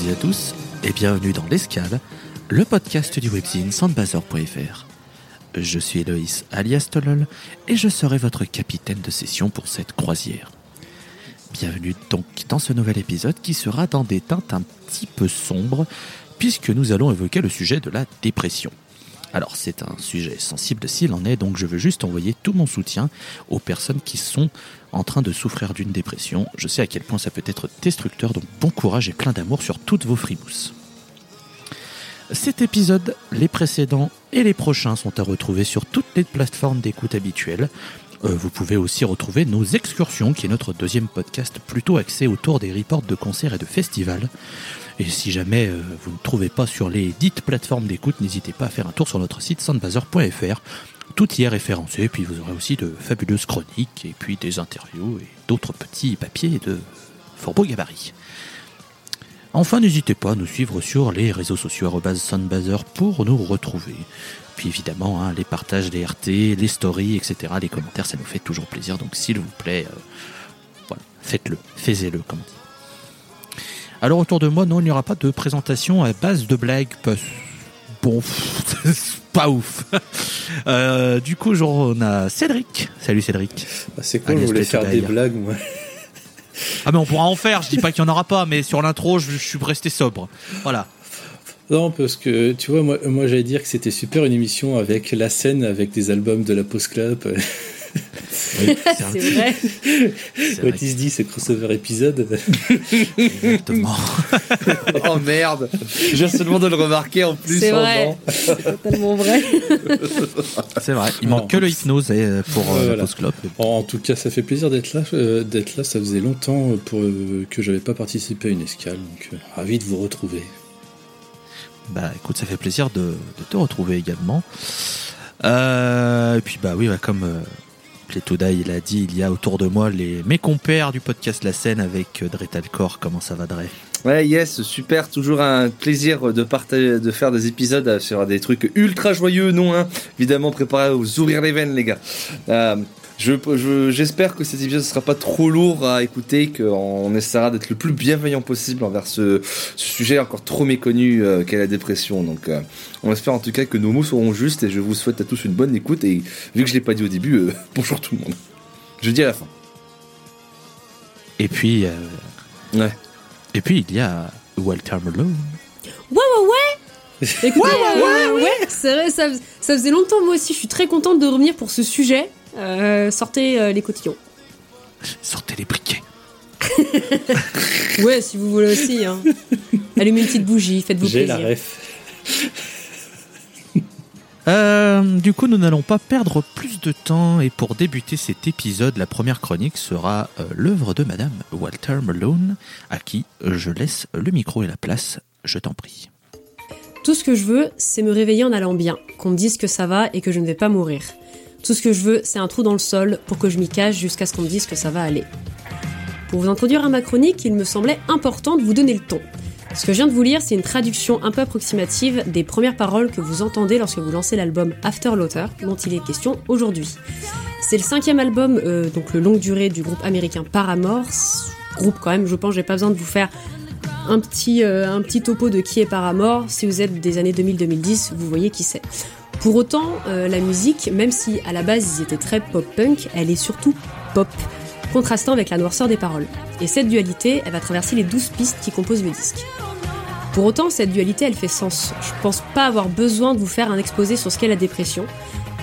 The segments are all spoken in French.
toutes à tous et bienvenue dans l'Escale, le podcast du webzine sandbazor.fr. Je suis Eloïs alias Tolol et je serai votre capitaine de session pour cette croisière. Bienvenue donc dans ce nouvel épisode qui sera dans des teintes un petit peu sombres puisque nous allons évoquer le sujet de la dépression. Alors c'est un sujet sensible s'il en est, donc je veux juste envoyer tout mon soutien aux personnes qui sont en train de souffrir d'une dépression. Je sais à quel point ça peut être destructeur, donc bon courage et plein d'amour sur toutes vos frimousses. Cet épisode, les précédents et les prochains sont à retrouver sur toutes les plateformes d'écoute habituelles. Euh, vous pouvez aussi retrouver nos excursions, qui est notre deuxième podcast plutôt axé autour des reports de concerts et de festivals. Et si jamais euh, vous ne trouvez pas sur les dites plateformes d'écoute, n'hésitez pas à faire un tour sur notre site soundbazer.fr. Tout y est référencé, puis vous aurez aussi de fabuleuses chroniques, et puis des interviews et d'autres petits papiers de fort beau gabarit. Enfin, n'hésitez pas à nous suivre sur les réseaux sociaux soundbazer pour nous retrouver. Puis évidemment, hein, les partages, les RT, les stories, etc., les commentaires, ça nous fait toujours plaisir. Donc s'il vous plaît, euh, faites-le, faisez-le, comme on dit. Alors autour de moi, non, il n'y aura pas de présentation à base de blagues. Parce... Bon, pas ouf. Euh, du coup, genre, on a Cédric. Salut Cédric. Ah, c'est cool, je voulais faire des blagues, moi. Ah mais on pourra en faire, je dis pas qu'il y en aura pas, mais sur l'intro, je, je suis resté sobre. Voilà. Non, parce que tu vois, moi, moi j'allais dire que c'était super une émission avec la scène, avec des albums de la Post Club. Oui, c'est C'est vrai. Otis dit ce crossover épisode. exactement. Oh merde Je viens seulement de le remarquer en plus. C'est en vrai. C'est totalement vrai. C'est vrai. Il Non. manque que le hypnose euh, pour euh, voilà. Club. En tout cas, ça fait plaisir d'être là. euh, d'être là, ça faisait longtemps pour euh, que j'avais pas participé à une escale, donc euh, ravi de vous retrouver. Bah écoute, ça fait plaisir de, de te retrouver également. Euh, et puis bah oui, bah, comme euh, Plétoda il a dit, il y a autour de moi les mes compères du podcast La Scène avec euh, Dretalcor. Comment ça va Dre Ouais, yes, super. Toujours un plaisir de partager, de faire des épisodes sur des trucs ultra joyeux, non hein Évidemment, préparez à vous ouvrir les veines, les gars. Euh, je, je- j'espère que cet épisode ne sera pas trop lourd à écouter, qu'on essaiera d'être le plus bienveillant possible envers ce, ce sujet encore trop méconnu euh, qu'est la dépression. Donc, euh, on espère en tout cas que nos mots seront justes et je vous souhaite à tous une bonne écoute. Et vu que je l'ai pas dit au début, euh, bonjour tout le monde. Je dis à la fin. Et puis euh, Ouais. et puis il y a Walter Malone. Ouais, ouais, ouais. Écoutez, euh, ouais, c'est vrai, ça, ça faisait longtemps, moi aussi. Je suis très contente de revenir pour ce sujet. Euh, sortez euh, les cotillons. Sortez les briquets. Ouais, si vous voulez aussi. Hein. Allumez une petite bougie, faites-vous J'ai plaisir. la ref. Euh, du coup, nous n'allons pas perdre plus de temps et pour débuter cet épisode, la première chronique sera euh, l'œuvre de Madame Walter Malone, à qui je laisse le micro et la place. Je t'en prie. Tout ce que je veux, c'est me réveiller en allant bien, qu'on me dise que ça va et que je ne vais pas mourir. Tout ce que je veux, c'est un trou dans le sol pour que je m'y cache jusqu'à ce qu'on me dise que ça va aller. Pour vous introduire à ma chronique, il me semblait important de vous donner le ton. Ce que je viens de vous lire, c'est une traduction un peu approximative des premières paroles que vous entendez lorsque vous lancez l'album After Laughter, dont il est question aujourd'hui. C'est le cinquième album, euh, donc le longue durée du groupe américain Paramore. Groupe quand même, je pense, j'ai pas besoin de vous faire un petit, euh, un petit topo de qui est Paramore. Si vous êtes des années 2000-2010, vous voyez qui c'est. Pour autant, euh, la musique, même si à la base ils étaient très pop-punk, elle est surtout pop, contrastant avec la noirceur des paroles. Et cette dualité, elle va traverser les 12 pistes qui composent le disque. Pour autant, cette dualité, elle fait sens. Je pense pas avoir besoin de vous faire un exposé sur ce qu'est la dépression.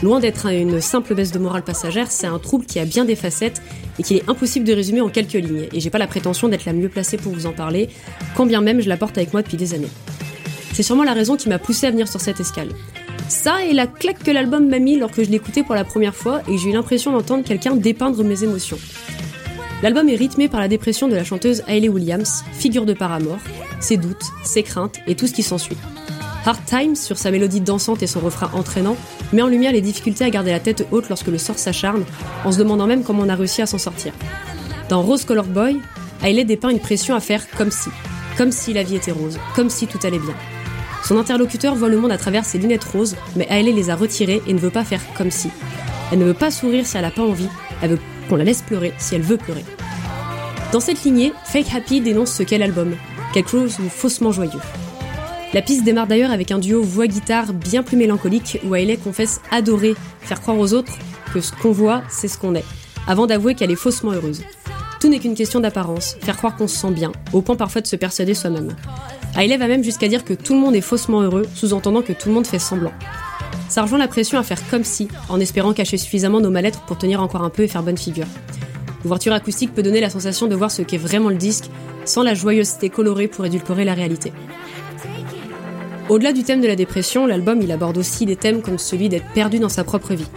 Loin d'être une simple baisse de morale passagère, c'est un trouble qui a bien des facettes et qu'il est impossible de résumer en quelques lignes. Et j'ai pas la prétention d'être la mieux placée pour vous en parler, quand bien même je la porte avec moi depuis des années. C'est sûrement la raison qui m'a poussé à venir sur cette escale. Ça et la claque que l'album m'a mis lorsque je l'écoutais pour la première fois et j'ai eu l'impression d'entendre quelqu'un dépeindre mes émotions. L'album est rythmé par la dépression de la chanteuse Hayley Williams, figure de Paramore, ses doutes, ses craintes et tout ce qui s'ensuit. Hard Times, sur sa mélodie dansante et son refrain entraînant, met en lumière les difficultés à garder la tête haute lorsque le sort s'acharne, en se demandant même comment on a réussi à s'en sortir. Dans Rose Colored Boy, Hayley dépeint une pression à faire comme si, comme si la vie était rose, comme si tout allait bien. Son interlocuteur voit le monde à travers ses lunettes roses, mais Hayley les a retirées et ne veut pas faire comme si. Elle ne veut pas sourire si elle n'a pas envie, elle veut qu'on la laisse pleurer si elle veut pleurer. Dans cette lignée, Fake Happy dénonce ce qu'est l'album, quelque chose de faussement joyeux. La piste démarre d'ailleurs avec un duo voix-guitare bien plus mélancolique où Hayley confesse adorer faire croire aux autres que ce qu'on voit, c'est ce qu'on est, avant d'avouer qu'elle est faussement heureuse. Tout n'est qu'une question d'apparence, faire croire qu'on se sent bien, au point parfois de se persuader soi-même. Hayley va même jusqu'à dire que tout le monde est faussement heureux, sous-entendant que tout le monde fait semblant. Ça rejoint la pression à faire comme si, en espérant cacher suffisamment nos mal-être pour tenir encore un peu et faire bonne figure. L'ouverture acoustique peut donner la sensation de voir ce qu'est vraiment le disque, sans la joyeuseté colorée pour édulcorer la réalité. Au-delà du thème de la dépression, l'album il aborde aussi des thèmes comme celui d'être perdu dans sa propre vie.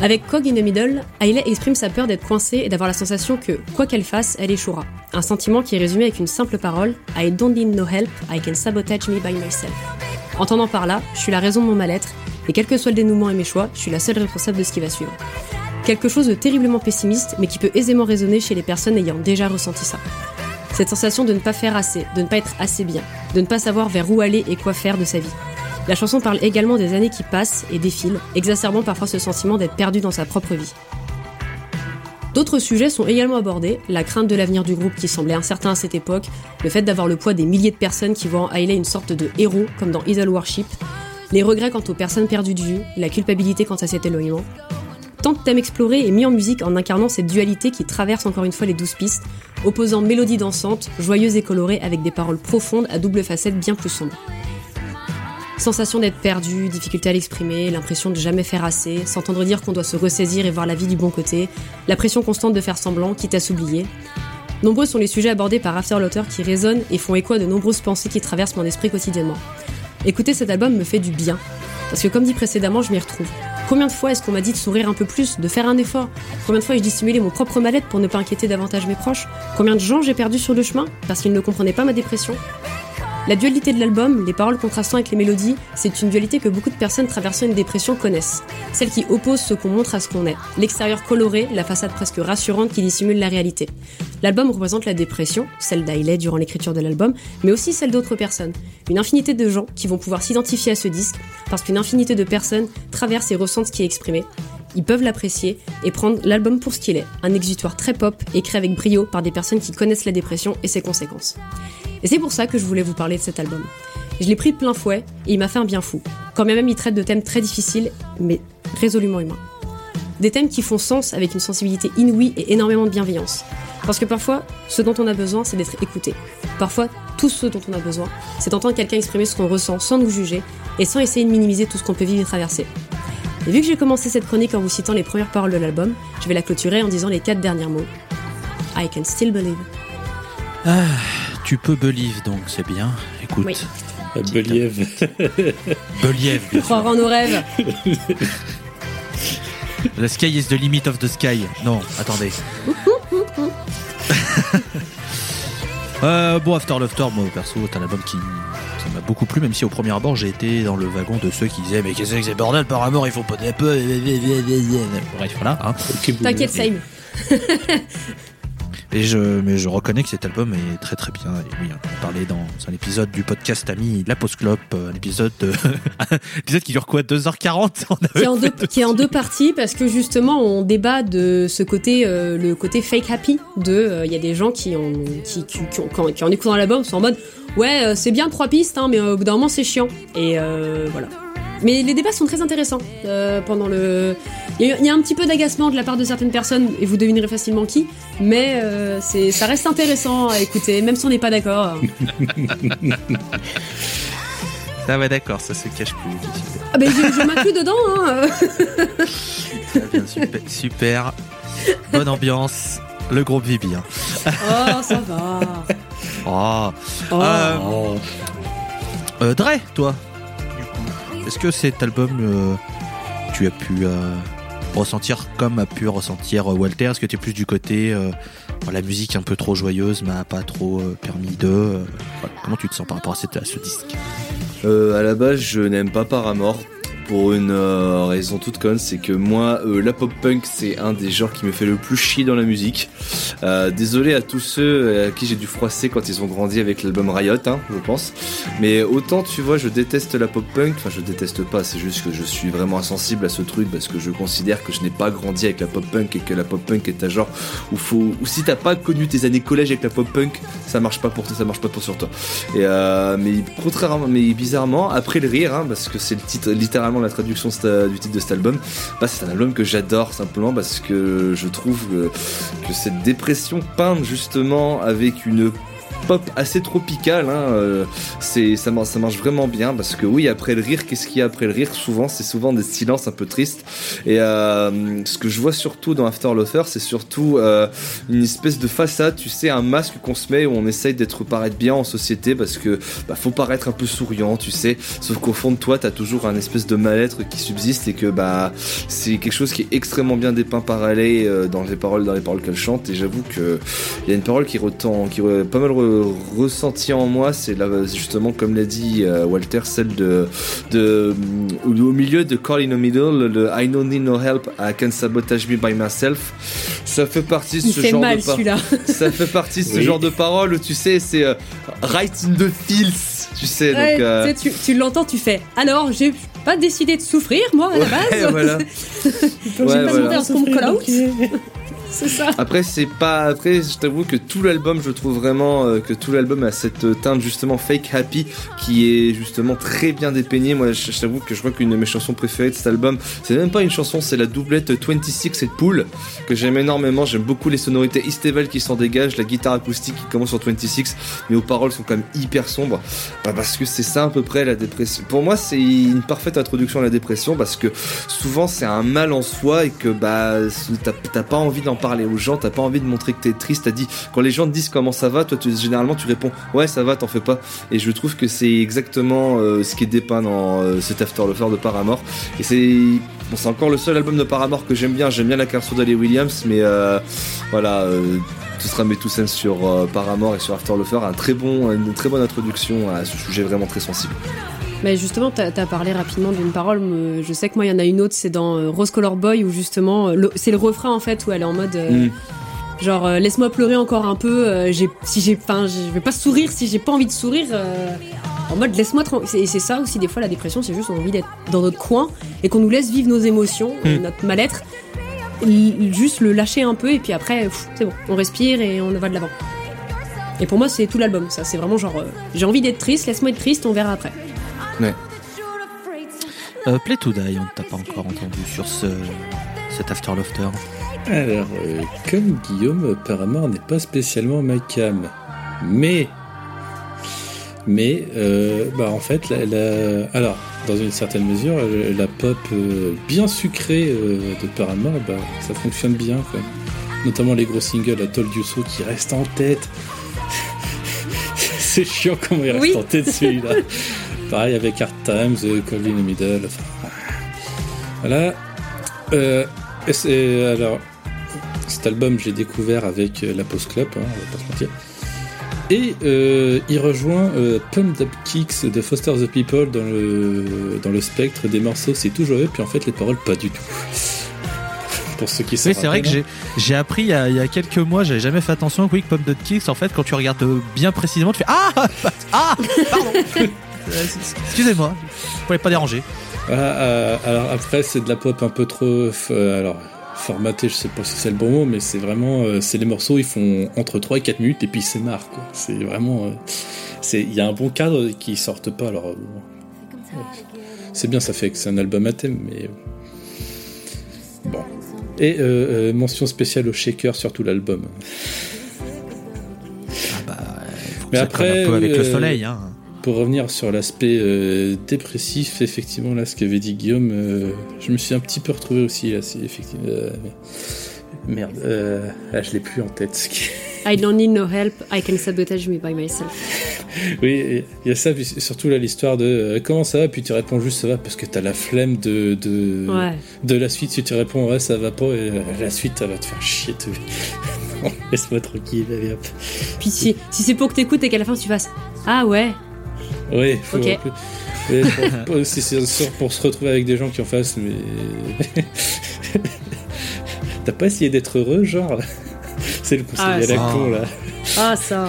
Avec Cog in the Middle, Hayley exprime sa peur d'être coincée et d'avoir la sensation que, quoi qu'elle fasse, elle échouera. Un sentiment qui est résumé avec une simple parole I don't need no help, I can sabotage me by myself. Entendant par là, je suis la raison de mon mal-être, et quel que soit le dénouement et mes choix, je suis la seule responsable de ce qui va suivre. Quelque chose de terriblement pessimiste, mais qui peut aisément résonner chez les personnes ayant déjà ressenti ça. Cette sensation de ne pas faire assez, de ne pas être assez bien, de ne pas savoir vers où aller et quoi faire de sa vie. La chanson parle également des années qui passent et défilent, exacerbant parfois ce sentiment d'être perdu dans sa propre vie. D'autres sujets sont également abordés, la crainte de l'avenir du groupe qui semblait incertain à cette époque, le fait d'avoir le poids des milliers de personnes qui voient en Hayley une sorte de héros, comme dans Idol Worship, les regrets quant aux personnes perdues de vue, la culpabilité quant à cet éloignement. Tant de thèmes explorés et mis en musique en incarnant cette dualité qui traverse encore une fois les douze pistes, opposant mélodie dansante, joyeuse et colorée avec des paroles profondes à double facette bien plus sombre. Sensation d'être perdu, difficulté à l'exprimer, l'impression de jamais faire assez, s'entendre dire qu'on doit se ressaisir et voir la vie du bon côté, la pression constante de faire semblant, quitte à s'oublier. Nombreux sont les sujets abordés par After l'auteur qui résonnent et font écho à de nombreuses pensées qui traversent mon esprit quotidiennement. Écouter cet album me fait du bien, parce que comme dit précédemment, je m'y retrouve. Combien de fois est-ce qu'on m'a dit de sourire un peu plus, de faire un effort? Combien de fois ai-je dissimulé mon propre mal-être pour ne pas inquiéter davantage mes proches? Combien de gens j'ai perdu sur le chemin parce qu'ils ne comprenaient pas ma dépression? La dualité de l'album, les paroles contrastant avec les mélodies, c'est une dualité que beaucoup de personnes traversant une dépression connaissent. Celle qui oppose ce qu'on montre à ce qu'on est. L'extérieur coloré, la façade presque rassurante qui dissimule la réalité. L'album représente la dépression, celle d'Hailey durant l'écriture de l'album, mais aussi celle d'autres personnes. Une infinité de gens qui vont pouvoir s'identifier à ce disque, parce qu'une infinité de personnes traversent et ressentent ce qui est exprimé. Ils peuvent l'apprécier et prendre l'album pour ce qu'il est, un exutoire très pop écrit avec brio par des personnes qui connaissent la dépression et ses conséquences. Et c'est pour ça que je voulais vous parler de cet album. Je l'ai pris de plein fouet et il m'a fait un bien fou. Quand même il traite de thèmes très difficiles, mais résolument humains. Des thèmes qui font sens avec une sensibilité inouïe et énormément de bienveillance. Parce que parfois, ce dont on a besoin, c'est d'être écouté. Parfois, tout ce dont on a besoin, c'est d'entendre quelqu'un exprimer ce qu'on ressent sans nous juger et sans essayer de minimiser tout ce qu'on peut vivre et traverser. Et vu que j'ai commencé cette chronique en vous citant les premières paroles de l'album, je vais la clôturer en disant les quatre derniers mots. I can still believe. Tu peux believe donc, c'est bien. Écoute. Oui. Believ. Believe. Croire en nos rêves. The sky is the limit of the sky. Non, attendez. euh, bon, After Love Tour, moi perso, c'est un album qui m'a beaucoup plu, même si au premier abord j'ai été dans le wagon de ceux qui disaient Mais qu'est-ce que c'est bordel par amour, il faut pas un peu. Bref, voilà. Hein. T'inquiète, Saïm. Et je, mais je reconnais que cet album est très très bien. Et oui, on en parlait dans un épisode du podcast ami La Post Clope, un épisode, de- un épisode qui dure quoi? 2h40 On avait qui est, en deux, qui est en deux parties parce que justement on débat de ce côté euh, le côté fake happy de euh, il y a des gens qui ont qui, qui, qui ont- qui en écoutant l'album sont en mode ouais euh, c'est bien trois pistes hein, mais euh, au bout d'un moment c'est chiant. Et euh, voilà mais les débats sont très intéressants euh, pendant le il y, a, il y a un petit peu d'agacement de la part de certaines personnes et vous devinerez facilement qui mais euh, c'est ça reste intéressant à écouter même si on n'est pas d'accord Ah ouais, d'accord, ça se cache plus. Ah ben je, je m'inclus dedans hein. Bien, super, super. Bonne ambiance. Le groupe vit bien. oh ça va Oh. oh. Euh, euh, Dre, toi, est-ce que cet album, euh, tu as pu euh, ressentir comme a pu ressentir euh, Walter? Est-ce que tu es plus du côté bon, la musique un peu trop joyeuse m'a pas trop permis de. Comment tu te sens par rapport à, ce disque? À la base, je n'aime pas Paramore. Pour une euh, raison toute conne, c'est que moi, euh, la pop punk, c'est un des genres qui me fait le plus chier dans la musique. Euh, désolé à tous ceux à qui j'ai dû froisser quand ils ont grandi avec l'album Riot, hein, je pense. Mais autant, tu vois, je déteste la pop punk. Enfin, je déteste pas. C'est juste que je suis vraiment insensible à ce truc parce que je considère que je n'ai pas grandi avec la pop punk et que la pop punk est un genre où si t'as pas connu tes années collège avec la pop punk, ça marche pas pour toi, ça marche pas pour sur toi. Mais contrairement, mais bizarrement, après le rire, hein, parce que c'est le titre, littéralement la traduction du titre de cet album, bah c'est un album que j'adore simplement parce que je trouve que, que cette dépression peinte justement avec une pop assez tropicale, hein, euh, c'est ça, mar- ça marche vraiment bien parce que oui après le rire, qu'est-ce qu'il y a après le rire? Souvent c'est souvent des silences un peu tristes et euh, ce que je vois surtout dans After Lover, c'est surtout euh, une espèce de façade, tu sais, un masque qu'on se met où on essaye d'être paraître bien en société parce que bah, faut paraître un peu souriant, tu sais. Sauf qu'au fond de toi, t'as toujours un espèce de mal-être qui subsiste et que bah c'est quelque chose qui est extrêmement bien dépeint par dans les paroles, dans les paroles qu'elle chante. Et j'avoue que il y a une parole qui retent, qui pas mal ressentie en moi, c'est là justement comme l'a dit euh, Walter, celle de de au au milieu de Call in the Middle, le I don't need no help, I can sabotage me by myself. Ça fait partie de ce genre mal de par- ça fait partie de ce Oui. genre de paroles où tu sais, c'est euh, right in the feels, tu sais. Ouais, donc, euh, tu, l'entends, tu fais. Alors, j'ai pas décidé de souffrir, moi, à la ouais, base. voilà. J'ai Ouais, pas voilà. demandé à ce qu'on me call out. C'est ça. Après, c'est pas. Après, je t'avoue que tout l'album, je trouve vraiment euh, que tout l'album a cette euh, teinte justement fake happy qui est justement très bien dépeigné. Moi, je, je t'avoue que je crois qu'une de mes chansons préférées de cet album, c'est même pas une chanson, c'est la doublette 26 et Pool que j'aime énormément. J'aime beaucoup les sonorités Esteval qui s'en dégagent, la guitare acoustique qui commence sur 26, mais aux paroles sont quand même hyper sombres. Bah, parce que c'est ça à peu près la dépression. Pour moi, c'est une parfaite introduction à la dépression parce que souvent c'est un mal en soi et que bah t'as pas envie d'en parler aux gens, t'as pas envie de montrer que t'es triste. T'as dit quand les gens te disent comment ça va, toi tu, généralement tu réponds ouais ça va, t'en fais pas. Et je trouve que c'est exactement euh, ce qui est dépeint dans euh, cet After Lover de Paramore. Et c'est c'est encore le seul album de Paramore que j'aime bien. J'aime bien la carrière d'Ali Williams, mais euh, voilà. ce sera cents sur Paramore et sur After Lover, un très bon, une très bonne introduction à ce sujet vraiment très sensible. Mais justement, t'as as parlé rapidement d'une parole. Je sais que moi, il y en a une autre, c'est dans euh, Rose Color Boy, où justement, euh, c'est le refrain en fait, où elle est en mode. euh, Mm. Genre, laisse-moi pleurer encore un peu. j'ai, si j'ai, enfin, je vais pas sourire si j'ai pas envie de sourire. euh, en mode, laisse-moi tranquille. Et c'est ça aussi, des fois, la dépression, c'est juste on a envie d'être dans notre coin et qu'on nous laisse vivre nos émotions, euh, notre mal-être. Juste le lâcher un peu et puis après, c'est bon, on respire et on va de l'avant. Et pour moi, c'est tout l'album. Ça, c'est vraiment genre, euh, j'ai envie d'être triste, laisse-moi être triste, on verra après. Euh, Play to Die, on ne t'a pas encore entendu sur ce, cet After Laughter. Alors, euh, comme Guillaume, Paramore n'est pas spécialement ma cam. Mais, mais, euh, bah en fait, la, la- alors, dans une certaine mesure, la pop euh, bien sucrée euh, de Paramore, bah, ça fonctionne bien, quoi. Notamment les gros singles à Told You So qui restent en tête. C'est chiant comment il reste Oui. en tête celui-là. Pareil avec Hard Times, euh, Cold in the Middle. enfin, voilà. Euh, et c'est- alors, cet album, j'ai découvert avec euh, la Post Club, hein, on va pas se mentir. Et euh, il rejoint euh, Pumped Up Kicks de Foster the People dans le, dans le spectre des morceaux. C'est tout joyeux, puis en fait, les paroles, pas du tout. Pour ceux qui s'en Oui, c'est vrai que j'ai j'ai appris il y, a, il y a quelques mois, j'avais jamais fait attention au Quick Pop Dot Kicks. En fait, quand tu regardes bien précisément, tu fais Ah Ah Pardon Excusez-moi, je voulais pas déranger. Voilà, euh, alors après, c'est de la pop un peu trop. euh, alors, formaté, je sais pas si c'est le bon mot, mais c'est vraiment. euh, c'est les morceaux, ils font entre 3 et 4 minutes, et puis c'est marre, quoi. C'est vraiment. euh, c'est Il y a un bon cadre qui sortent pas, alors. euh. C'est bien, ça fait que c'est un album à thème, mais. Bon. Et mention spéciale au shaker sur tout l'album. Ah bah, faut que Mais ça après, un peu avec le soleil. Hein. Pour revenir sur l'aspect euh, dépressif, effectivement, là, ce qu'avait dit Guillaume, euh, je me suis un petit peu retrouvé aussi, là, c'est effectivement. euh, merde, ah, je l'ai plus en tête. I don't need no help, I can sabotage me by myself. Oui, il y a ça, puis surtout là l'histoire de comment ça va, puis tu réponds juste ça va parce que t'as la flemme de, de, Ouais. de la suite. Si tu réponds ouais, ça va pas, et la suite, ça va te faire chier. tout. Laisse-moi tranquille, allez hop. Puis si, si c'est pour que t'écoutes et qu'à la fin tu fasses Ah ouais, Oui, faut. C'est sûr pour se retrouver avec des gens qui en fassent, mais. T'as pas essayé d'être heureux, genre C'est le conseil Ah, à la con là. ah ça.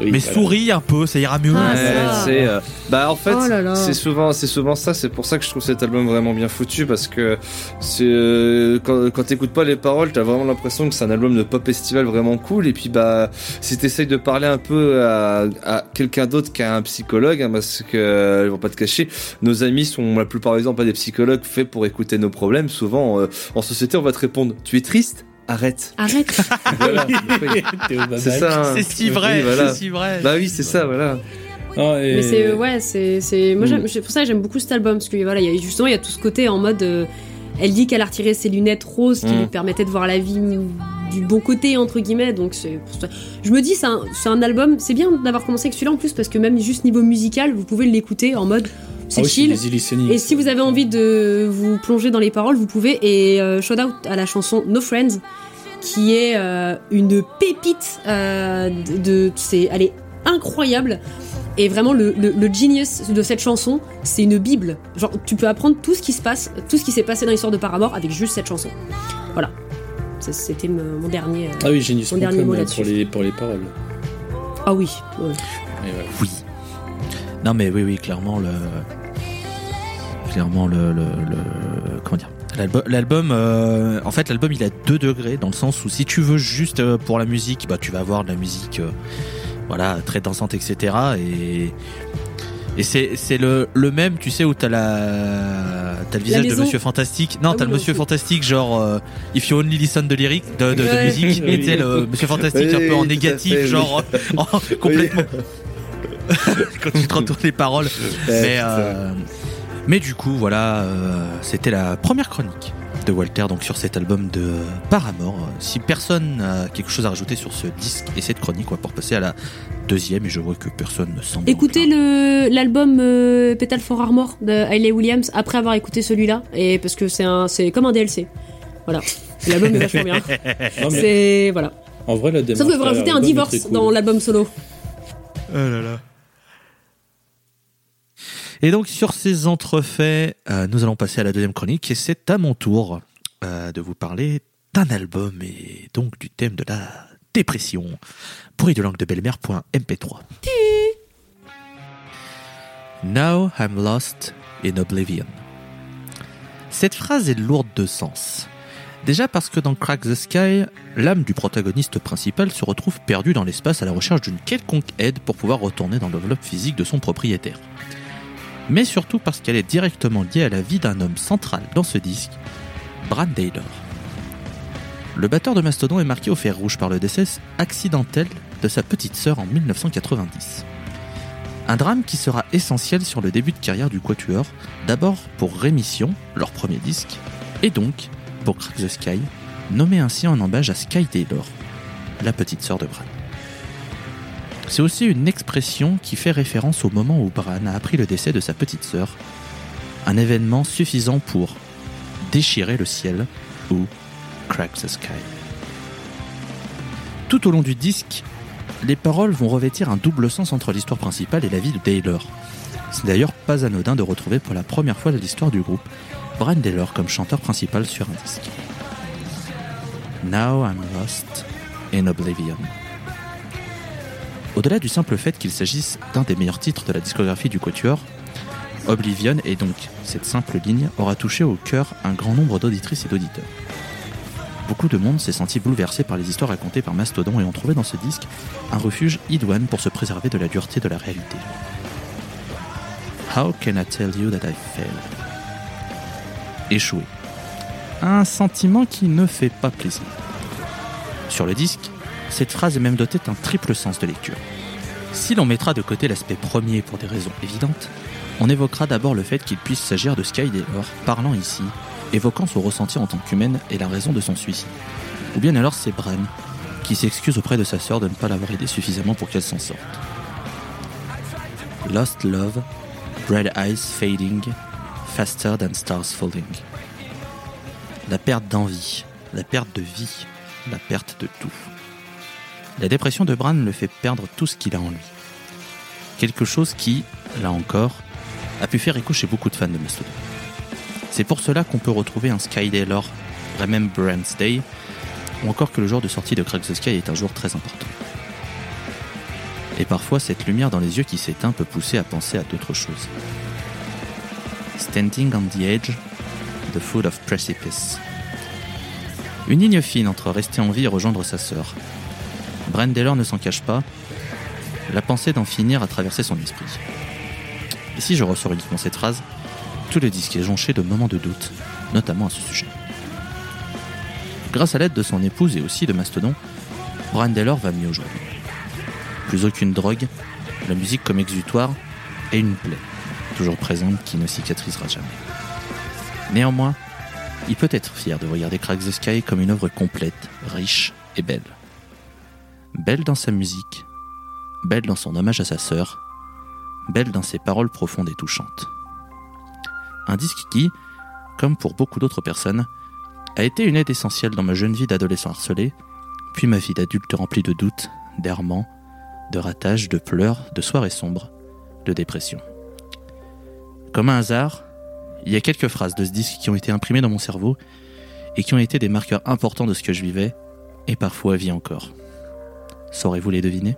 Oui, Mais voilà. souris un peu, ça ira mieux. Ah, ça. c'est, euh, bah en fait, Oh là là. c'est souvent, c'est souvent ça. C'est pour ça que je trouve cet album vraiment bien foutu parce que c'est euh, quand, quand t'écoutes pas les paroles, t'as vraiment l'impression que c'est un album de pop festival vraiment cool. Et puis bah, si t'essayes de parler un peu à, à quelqu'un d'autre qu'à un psychologue, hein, parce que euh, ils vont pas te cacher, nos amis sont la plupart du temps pas des psychologues faits pour écouter nos problèmes. Souvent, euh, en société, on va te répondre Tu es triste? Arrête. Arrête. Voilà. Oui. C'est ça. hein. C'est si vrai, Oui, voilà. c'est si vrai. Bah oui, c'est ça, voilà. Et- Mais c'est ouais, c'est c'est moi Mm. pour ça que j'aime beaucoup cet album parce que voilà, il y a justement il y a tout ce côté en mode euh, elle dit qu'elle a retiré ses lunettes roses qui Mm. lui permettaient de voir la vie du bon côté entre guillemets donc je me dis c'est un, album c'est bien d'avoir commencé avec celui-là en plus parce que même juste niveau musical vous pouvez l'écouter en mode c'est Ah chill et si vous avez envie de vous plonger dans les paroles, vous pouvez. Et euh, shout out à la chanson No Friends, qui est euh, une pépite euh, de. de- c'est, elle est incroyable. Et vraiment, le, le, le genius de cette chanson, c'est une bible. Genre, tu peux apprendre tout ce qui se passe, tout ce qui s'est passé dans l'histoire de Paramore avec juste cette chanson. Voilà. C'était mon dernier. euh, Ah oui, Genius Mon dernier mot pour les, pour les paroles. Ah oui. ouais. Et voilà. Oui. Non mais oui oui clairement le clairement le, le, le- comment dire? L'album l'album euh, en fait l'album il a deux degrés dans le sens où si tu veux juste euh, pour la musique bah tu vas avoir de la musique euh, voilà très dansante etc et et c'est c'est le le même tu sais où t'as la t'as le visage de. Monsieur Fantastique. Non Ah t'as oui, le Monsieur Fantastique genre euh, if you only listen de lyrics de, de, musique et Oui. sais le Monsieur Fantastique Oui, un peu en négatif fait, oui. genre en- complètement. Quand tu te retournes les paroles. Mais, euh, mais du coup, voilà, euh, c'était la première chronique de Walter donc sur cet album de Paramore. Si personne n'a quelque chose à rajouter sur ce disque et cette chronique, on va pouvoir passer à la deuxième et je vois que personne ne semble. Écoutez le l'album euh, Petal for Armor de Hayley Williams après avoir écouté celui-là et parce que c'est un c'est comme un DLC. Voilà. L'album est vachement bien. C'est voilà. en vrai, la. Sauf que vous rajoutez un divorce cool. dans l'album solo. Oh là là. Et donc sur ces entrefaits, euh, nous allons passer à la deuxième chronique et c'est à mon tour euh, de vous parler d'un album et donc du thème de la dépression. Bruit de langue de belle-mère.mp3. Now I'm lost in oblivion. Cette phrase est lourde de sens. Déjà parce que dans Crack the Sky, l'âme du protagoniste principal se retrouve perdue dans l'espace à la recherche d'une quelconque aide pour pouvoir retourner dans l'enveloppe physique de son propriétaire. Mais surtout parce qu'elle est directement liée à la vie d'un homme central dans ce disque, Bran Taylor. Le batteur de Mastodon est marqué au fer rouge par le décès accidentel de sa petite sœur en 1990. Un drame qui sera essentiel sur le début de carrière du Quatuor, d'abord pour Rémission, leur premier disque, et donc pour Crack the Sky, nommé ainsi en hommage à Sky Taylor, la petite sœur de Bran. C'est aussi une expression qui fait référence au moment où Bran a appris le décès de sa petite sœur, un événement suffisant pour déchirer le ciel ou crack the sky. Tout au long du disque, les paroles vont revêtir un double sens entre l'histoire principale et la vie de Taylor. C'est d'ailleurs pas anodin de retrouver pour la première fois de l'histoire du groupe Bran Taylor comme chanteur principal sur un disque. Now I'm lost in oblivion. Au-delà du simple fait qu'il s'agisse d'un des meilleurs titres de la discographie du Quatuor, Oblivion et donc cette simple ligne aura touché au cœur un grand nombre d'auditrices et d'auditeurs. Beaucoup de monde s'est senti bouleversé par les histoires racontées par Mastodon et ont trouvé dans ce disque un refuge idoine pour se préserver de la dureté de la réalité. How can I tell you that I failed? Échoué. Un sentiment qui ne fait pas plaisir. Sur le disque, cette phrase est même dotée d'un triple sens de lecture. Si l'on mettra de côté l'aspect premier pour des raisons évidentes, on évoquera d'abord le fait qu'il puisse s'agir de Sky parlant ici, évoquant son ressenti en tant qu'humaine et la raison de son suicide. Ou bien alors c'est Bran, qui s'excuse auprès de sa sœur de ne pas l'avoir aidé suffisamment pour qu'elle s'en sorte. Lost love, bright eyes fading, faster than stars falling. La perte d'envie, la perte de vie, la perte de tout. La dépression de Bran le fait perdre tout ce qu'il a en lui. Quelque chose qui, là encore, a pu faire écho beaucoup de fans de Mastodon. C'est pour cela qu'on peut retrouver un Skyday lore Remembrance Day, ou encore que le jour de sortie de Crack the Sky est un jour très important. Et parfois, cette lumière dans les yeux qui s'éteint peut pousser à penser à d'autres choses. Standing on the edge, the foot of precipice. Une ligne fine entre rester en vie et rejoindre sa sœur. Brendeller ne s'en cache pas, la pensée d'en finir a traversé son esprit. Et si je ressors uniquement cette phrase, tout le disque est jonché de moments de doute, notamment à ce sujet. Grâce à l'aide de son épouse et aussi de Mastodon, Brandeller va mieux aujourd'hui. Plus aucune drogue, la musique comme exutoire et une plaie, toujours présente qui ne cicatrisera jamais. Néanmoins, il peut être fier de regarder Crack the Sky comme une œuvre complète, riche et belle. Belle dans sa musique, belle dans son hommage à sa sœur, belle dans ses paroles profondes et touchantes. Un disque qui, comme pour beaucoup d'autres personnes, a été une aide essentielle dans ma jeune vie d'adolescent harcelé, puis ma vie d'adulte remplie de doutes, d'errements, de ratages, de pleurs, de soirées sombres, de dépression. Comme un hasard, il y a quelques phrases de ce disque qui ont été imprimées dans mon cerveau et qui ont été des marqueurs importants de ce que je vivais et parfois vis encore. Saurez-vous les deviner?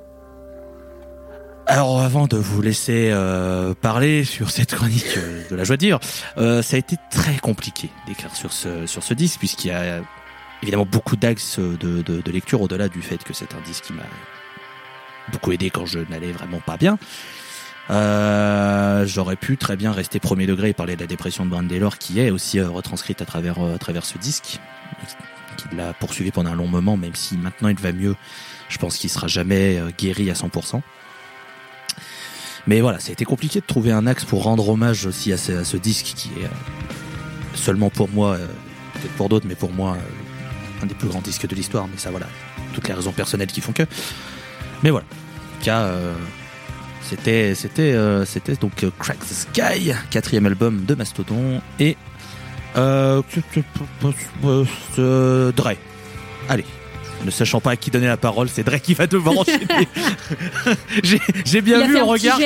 Alors avant de vous laisser euh, parler sur cette chronique euh, de la joie de vivre, euh, ça a été très compliqué d'écrire sur ce, sur ce disque puisqu'il y a évidemment beaucoup d'axes de, de, de lecture au-delà du fait que c'est un disque qui m'a beaucoup aidé quand je n'allais vraiment pas bien. Euh, J'aurais pu très bien rester premier degré et parler de la dépression de Brandelor qui est aussi euh, retranscrite à travers, à travers ce disque, qui l'a poursuivi pendant un long moment, même si maintenant il va mieux. Je pense qu'il sera jamais euh, guéri à 100%. Mais voilà, ça a été compliqué de trouver un axe pour rendre hommage aussi à ce, disque qui est euh, seulement pour moi, euh, peut-être pour d'autres, mais pour moi, un des plus grands disques de l'histoire. Mais ça, voilà, toutes les raisons personnelles qui font que. Mais voilà, cas, c'était, c'était, c'était donc Crack the Sky, quatrième album de Mastodon et euh, Dre. Allez. Ne sachant pas à qui donner la parole, c'est Dre qui va devoir enchaîner. J'ai- J'ai bien vu au regard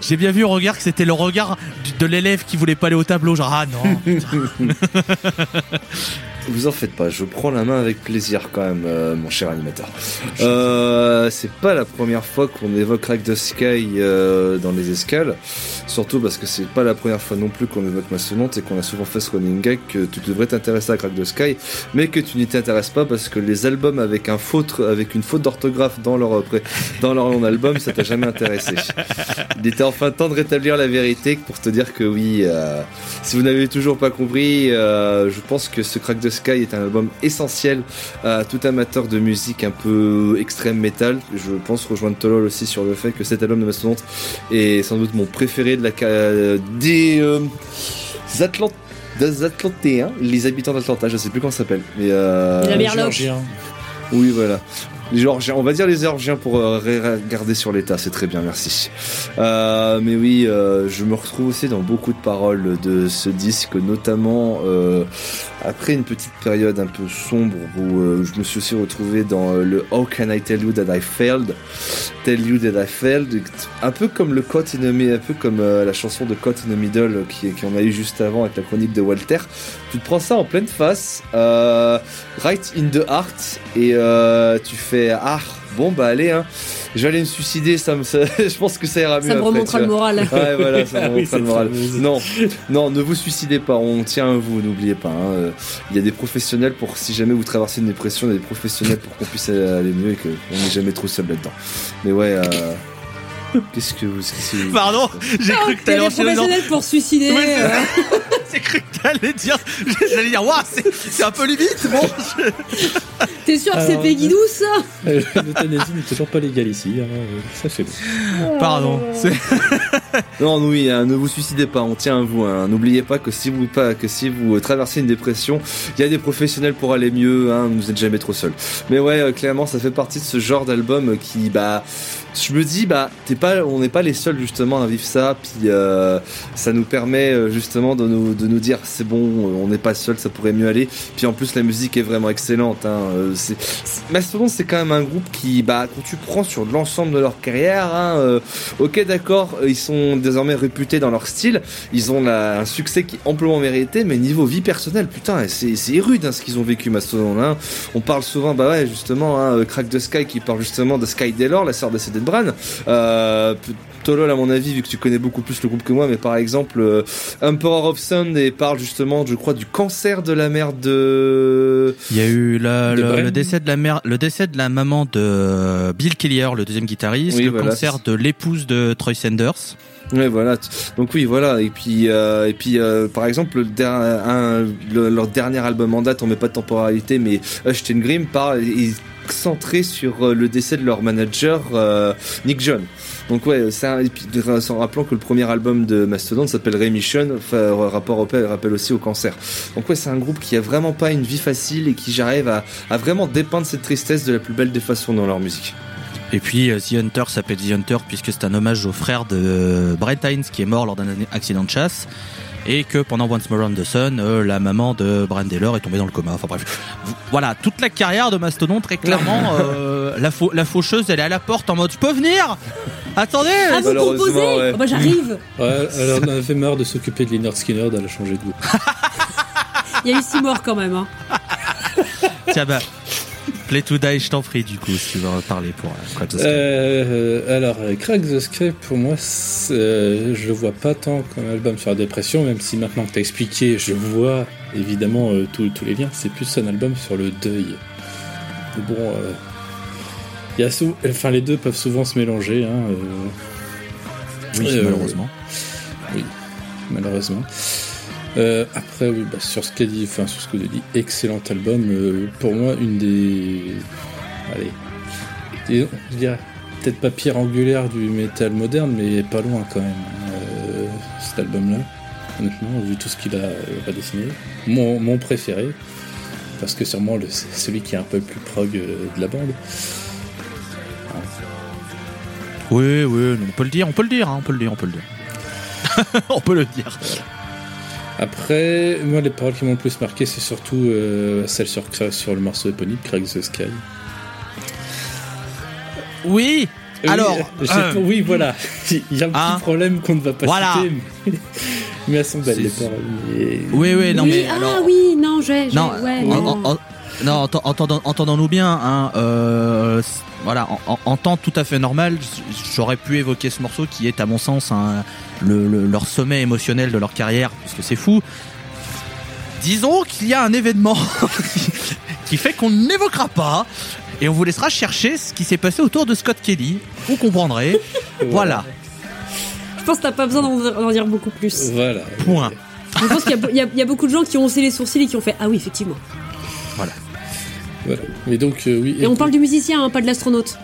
J'ai bien vu au regard que c'était le regard de l'élève qui voulait pas aller au tableau. Genre, ah non. Vous en faites pas, je prends la main avec plaisir quand même, euh, mon cher animateur. Euh, c'est pas la première fois qu'on évoque Crack the Sky euh, dans les escales, surtout parce que c'est pas la première fois non plus qu'on évoque Mastodonte et qu'on a souvent fait ce running gag que tu devrais t'intéresser à Crack the Sky, mais que tu n'y t'intéresses pas parce que les albums avec un faute, avec une faute d'orthographe dans leur pré- dans leur nom d'album, ça t'a jamais intéressé. Il était enfin temps de rétablir la vérité pour te dire que oui, euh, si vous n'avez toujours pas compris, euh, je pense que ce Crack the Sky est un album essentiel à tout amateur de musique un peu extrême metal. Je pense rejoindre Tolol aussi sur le fait que cet album de Mastodonte est sans doute mon préféré de la des euh, Atlant- des Atlantéens, les habitants d'Atlanta, je sais plus comment ça s'appelle. Mais euh, La oui, voilà. Les Géorgiens, on va dire les Géorgiens pour euh, regarder sur l'état, c'est très bien, merci. Euh, mais oui, euh, je me retrouve aussi dans beaucoup de paroles de ce disque, notamment euh, après une petite période un peu sombre où euh, je me suis aussi retrouvé dans euh, le How Can I Tell You That I Failed, Tell You That I Failed, un peu comme le Caught in the un peu comme euh, la chanson de Caught in the Middle euh, qui qu'on a eu juste avant avec la chronique de Walter. Tu te prends ça en pleine face, right in the heart, et tu fais ah bon bah allez hein, je vais aller me suicider, ça me, ça- je pense que ça ira mieux. Ça me remontera le moral. Ouais, voilà, ça me Oui, remontera le moral. Non, non, ne vous suicidez pas, on tient à vous, n'oubliez pas. hein. Il y a des professionnels pour, si jamais vous traversez une dépression, il y a des professionnels pour qu'on puisse aller mieux et qu'on n'est jamais trop seul là-dedans. Mais ouais, euh, qu'est-ce que vous. qu'est-ce que vous- Pardon, j'ai cru que y t'allais enchaîner dans- professionnels pour suicider. Euh, J'ai cru que t'allais dire. J'allais dire, waouh, c'est un peu limite. Bon, je- T'es sûr que c'est Peggy 12 ça Euh, L'euthanasie n'est toujours pas légale ici, hein, euh. Pardon. C'est- Non, oui, hein, ne vous suicidez pas, on tient à vous. hein. N'oubliez pas que si vous pas que si vous euh, traversez une dépression, il y a des professionnels pour aller mieux. Hein, vous n'êtes jamais trop seul. Mais ouais, euh, clairement, ça fait partie de ce genre d'album qui, bah, je me dis, bah, t'es pas, on n'est pas les seuls justement à vivre ça. Puis euh, ça nous permet euh, justement de nous de nous dire, c'est bon, euh, on n'est pas seul, ça pourrait mieux aller. Puis en plus, la musique est vraiment excellente. Hein. euh, c'est Mastodon, c'est quand même un groupe qui, bah, quand tu prends sur l'ensemble de leur carrière, hein, euh, ok, d'accord, ils sont désormais réputés dans leur style, ils ont un succès qui est amplement mérité, mais niveau vie personnelle, putain, c'est rude hein, ce qu'ils ont vécu, Mastodon. Hein. On parle souvent, bah ouais, justement, hein, Crack the Sky qui parle justement de Sky Taylor, la sœur de Bran. Euh, Tolol, à mon avis, vu que tu connais beaucoup plus le groupe que moi, mais par exemple, euh, Emperor of Sound et parle justement, je crois, du cancer de la mère de. Il y a eu la- le, décès de la mère, le décès de la maman de Bill Kellier, le deuxième guitariste, Oui, le voilà, cancer de l'épouse de Troy Sanders. Ouais, voilà. Donc oui, voilà. Et puis, euh, et puis, euh, par exemple, le, der- un- le- leur dernier album en date, on met pas de temporalité, mais Ashton Grimm parle centré sur euh, le décès de leur manager euh, Nick John. Donc ouais, c'est un, et puis, en rappelant que le premier album de Mastodon s'appelle Remission, enfin, rapport au aussi au cancer. Donc ouais, c'est un groupe qui a vraiment pas une vie facile et qui j'arrive à, vraiment dépeindre cette tristesse de la plus belle des façons dans leur musique. Et puis euh, The Hunter s'appelle The Hunter puisque c'est un hommage au frère de Brett Hines qui est mort lors d'un accident de chasse et que pendant Once More on the Sun, euh, la maman de Brian Taylor est tombée dans le coma. Enfin bref, voilà toute la carrière de Mastodon très clairement. euh, la, fau- la faucheuse, elle est à la porte en mode je peux venir. Attendez. Ah, vous Malheureusement, composez ouais. Oh, Bah j'arrive Ouais, alors on avait marre de s'occuper de Leonard Skinner, d'aller changer de goût. Il y a eu six morts quand même. Hein. Tiens bah. Play to Die, je t'en prie du coup si tu veux en parler pour euh, Crack the Sky. Euh, alors, euh, Crack the Sky, pour moi, euh, je le vois pas tant comme album sur la dépression, même si maintenant que t'as expliqué, je vois évidemment euh, tous tous les liens. C'est plus un album sur le deuil. Mais bon, euh, il y a sou- enfin, les deux peuvent souvent se mélanger. Hein, euh, Oui, euh, malheureusement. malheureusement. Euh, après, oui, bah, sur ce qu'a dit, enfin sur ce que dit, excellent album. euh, pour moi, une des, allez, disons, je dirais peut-être pas pierre angulaire du métal moderne, mais pas loin quand même. euh, cet album-là, honnêtement, vu tout ce qu'il a euh, redessiné, mon, préféré, parce que sûrement le, celui qui est un peu le plus prog de la bande. Oui, oui, on peut le dire, on peut le dire, hein, on peut le dire, on peut le dire. on peut le dire. Après, moi, les paroles qui m'ont le plus marqué, c'est surtout euh, celle sur, sur le morceau éponyme, Craig the Sky. Oui. Alors, oui, euh, oui, voilà. Il y a un petit hein, problème qu'on ne va pas voilà. citer, mais, mais elles sont belles les paroles. Et- Oui, oui, non oui, mais ah alors. oui, non, j'ai. j'ai- Non, ouais, non. en- en- non, entend- entendons- entendons-nous bien. Hein, euh, voilà, en, en- en temps tout à fait normal, j'aurais pu évoquer ce morceau qui est, à mon sens, un- le- le- leur sommet émotionnel de leur carrière, puisque c'est fou. Disons qu'il y a un événement qui fait qu'on n'évoquera pas, et on vous laissera chercher ce qui s'est passé autour de Scott Kelly. Vous comprendrez. voilà. Je pense que t'as pas besoin d'en dire beaucoup plus. Voilà. Point. Je pense qu'il y a beaucoup de gens qui ont haussé les sourcils et qui ont fait Ah oui, effectivement. Voilà. Donc, euh, oui. Et on parle du musicien, hein, pas de l'astronaute.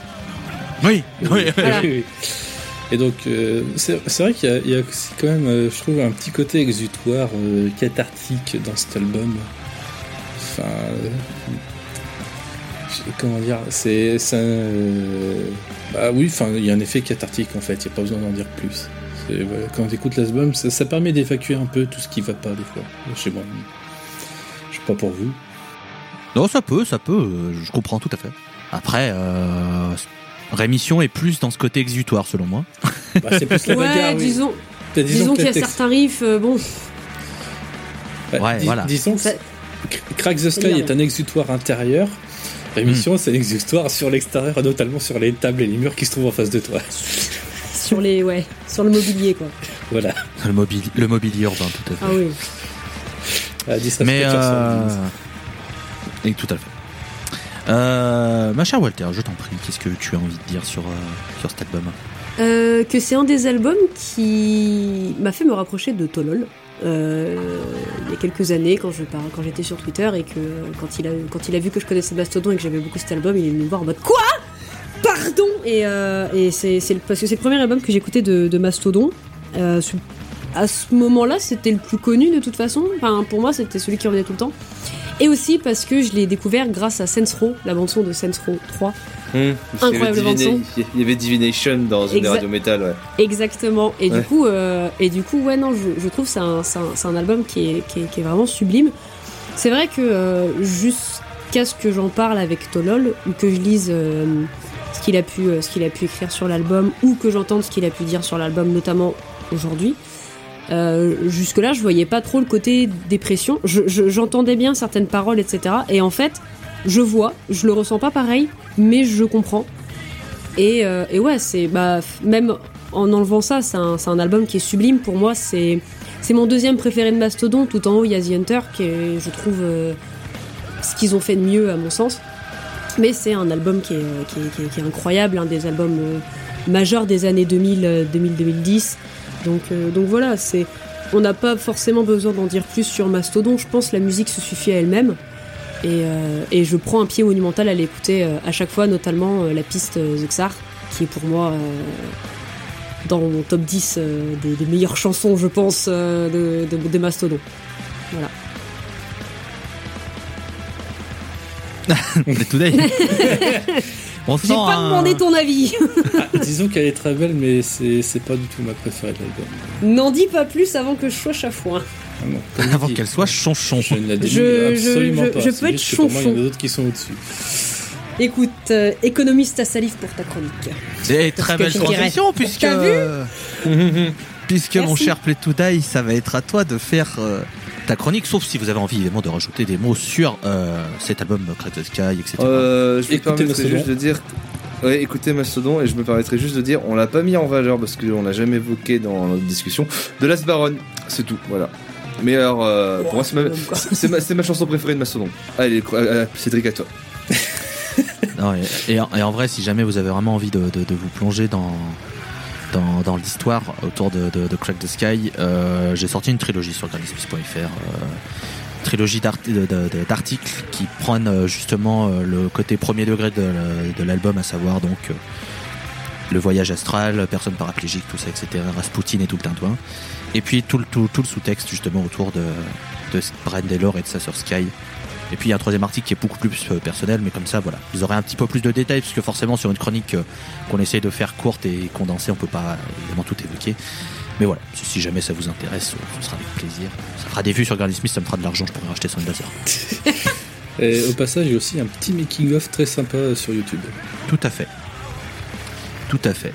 Oui. oui, oui. Voilà. Oui, oui. Et donc, euh, c'est vrai qu'il y a, y quand même, euh, je trouve, un petit côté exutoire, euh, cathartique dans cet album. Enfin. euh, comment dire C'est. euh, bah oui, enfin, il y a un effet cathartique en fait, il n'y a pas besoin d'en dire plus. Voilà, quand tu écoutes l'album, ça, ça permet d'évacuer un peu tout ce qui va pas des fois, chez moi. Je sais pas pour vous. Non, ça peut, ça peut, euh, je comprends tout à fait. Après, euh, Rémission est plus dans ce côté exutoire, selon moi. Bah, c'est plus la ouais, bagarre, oui. disons, Bah, disons, qu'il y a texte- certains riffs, euh, bon. Ouais, voilà. Disons que Crack the Sky est un exutoire intérieur. Rémission, Hmm. c'est un exutoire sur l'extérieur, notamment sur les tables et les murs qui se trouvent en face de toi. sur les. Ouais, sur le mobilier, quoi. Voilà. Le, mobili- le mobilier urbain, tout à fait. Ah oui. Ah, disrespect Mais euh... et tout à fait. Euh, ma chère Walter, je t'en prie, qu'est-ce que tu as envie de dire sur, euh, sur cet album? Euh, que c'est un des albums qui m'a fait me rapprocher de Tolol. il y a quelques années quand j'étais sur Twitter et que quand il a vu que je connaissais Mastodon et que j'avais beaucoup cet album, il est venu me voir en mode quoi? Pardon Et, c'est parce que c'est le premier album que j'écoutais de, Mastodon. À ce moment-là, c'était le plus connu de toute façon. Pour moi, c'était celui qui revenait tout le temps. Et aussi parce que je l'ai découvert grâce à Sense Row, la bande son de Sense Row 3. Hum, Incroyable bande Divina- Il y avait Divination dans une radios métal, ouais. Exactement. Et Ouais. du coup, euh, et du coup, ouais, non, je, je trouve que c'est un, un, un album qui est, qui est, qui est vraiment sublime. C'est vrai que euh, jusqu'à ce que j'en parle avec Tolol ou que je lise euh, ce qu'il a pu, euh, ce qu'il a pu écrire sur l'album ou que j'entende ce qu'il a pu dire sur l'album, notamment aujourd'hui. Euh, jusque-là, je voyais pas trop le côté dépression. Je- je- J'entendais bien certaines paroles, etc. Et en fait, je vois, je le ressens pas pareil, mais je comprends. Et, euh, ouais, c'est bah même en enlevant ça, c'est un, album qui est sublime. Pour moi, c'est mon deuxième préféré de Mastodon. Tout en haut, il y a The Hunter, qui est, je trouve, euh, ce qu'ils ont fait de mieux à mon sens. Mais c'est un album qui est, incroyable, un des albums majeurs des années 2000, euh, 2000-2010. Donc, euh, donc voilà, c'est on n'a pas forcément besoin d'en dire plus sur Mastodon. Je pense que la musique se suffit à elle-même. Et, euh, et je prends un pied monumental à l'écouter euh, à chaque fois, notamment euh, la piste euh, The Xar, qui est pour moi euh, dans mon top 10 euh, des, des meilleures chansons, je pense, euh, de, de, de Mastodon. Voilà. Mais today. On J'ai pas un- demandé ton avis. Ah, disons qu'elle est très belle, mais c'est c'est pas du tout ma préférée de l'album. N'en dis pas plus avant que je sois chafouin. Ah non, Avant qu'elle soit chonchon. Je ne la dénigre Je- je- absolument je- pas. je C'est peux être Pour moi, il y en a chonchon. d'autres qui sont au-dessus. Écoute, euh, économiste à salive pour ta chronique. C'est très belle transition puisque T'as vu puisque mon cher Play to Die, ça va être à toi de faire euh, ta chronique, sauf si vous avez envie évidemment de rajouter des mots sur euh, cet album Crack the Sky, etc. Euh, je me Écoutez permettrai Mastodon. juste de dire. Ouais, écoutez Mastodon, et je me permettrai juste de dire, on l'a pas mis en valeur parce qu'on l'a jamais évoqué dans notre discussion. De Last Baron, c'est tout, voilà. Mais alors, euh, pour moi, c'est ma, chanson préférée de Mastodon. Allez, euh, Cédric, à toi. Non, et, et en, et en vrai, si jamais vous avez vraiment envie de, de- de vous plonger dans, dans, l'histoire autour de, Crack the Sky, euh, j'ai sorti une trilogie sur grandismus.fr. Euh, trilogie d'articles qui prennent euh, justement le côté premier degré de, l'album, à savoir donc le voyage astral, personne paraplégique, tout ça, etc. Rasputin et tout le tintouin. Et puis tout le, tout, tout le sous-texte justement autour de, de Taylor et de sa sœur Sky. Et puis il y a un troisième article qui est beaucoup plus euh, personnel, mais comme ça, voilà, vous aurez un petit peu plus de détails, puisque forcément sur une chronique euh, qu'on essaye de faire courte et condensée, on peut pas évidemment tout évoquer. Mais voilà, si, jamais ça vous intéresse, euh, ce sera avec plaisir. Ça fera des vues sur Granny Smith, ça me fera de l'argent, je pourrai racheter son blazer. Et au passage, il y a aussi un petit making-of très sympa sur YouTube. Tout à fait. Tout à fait.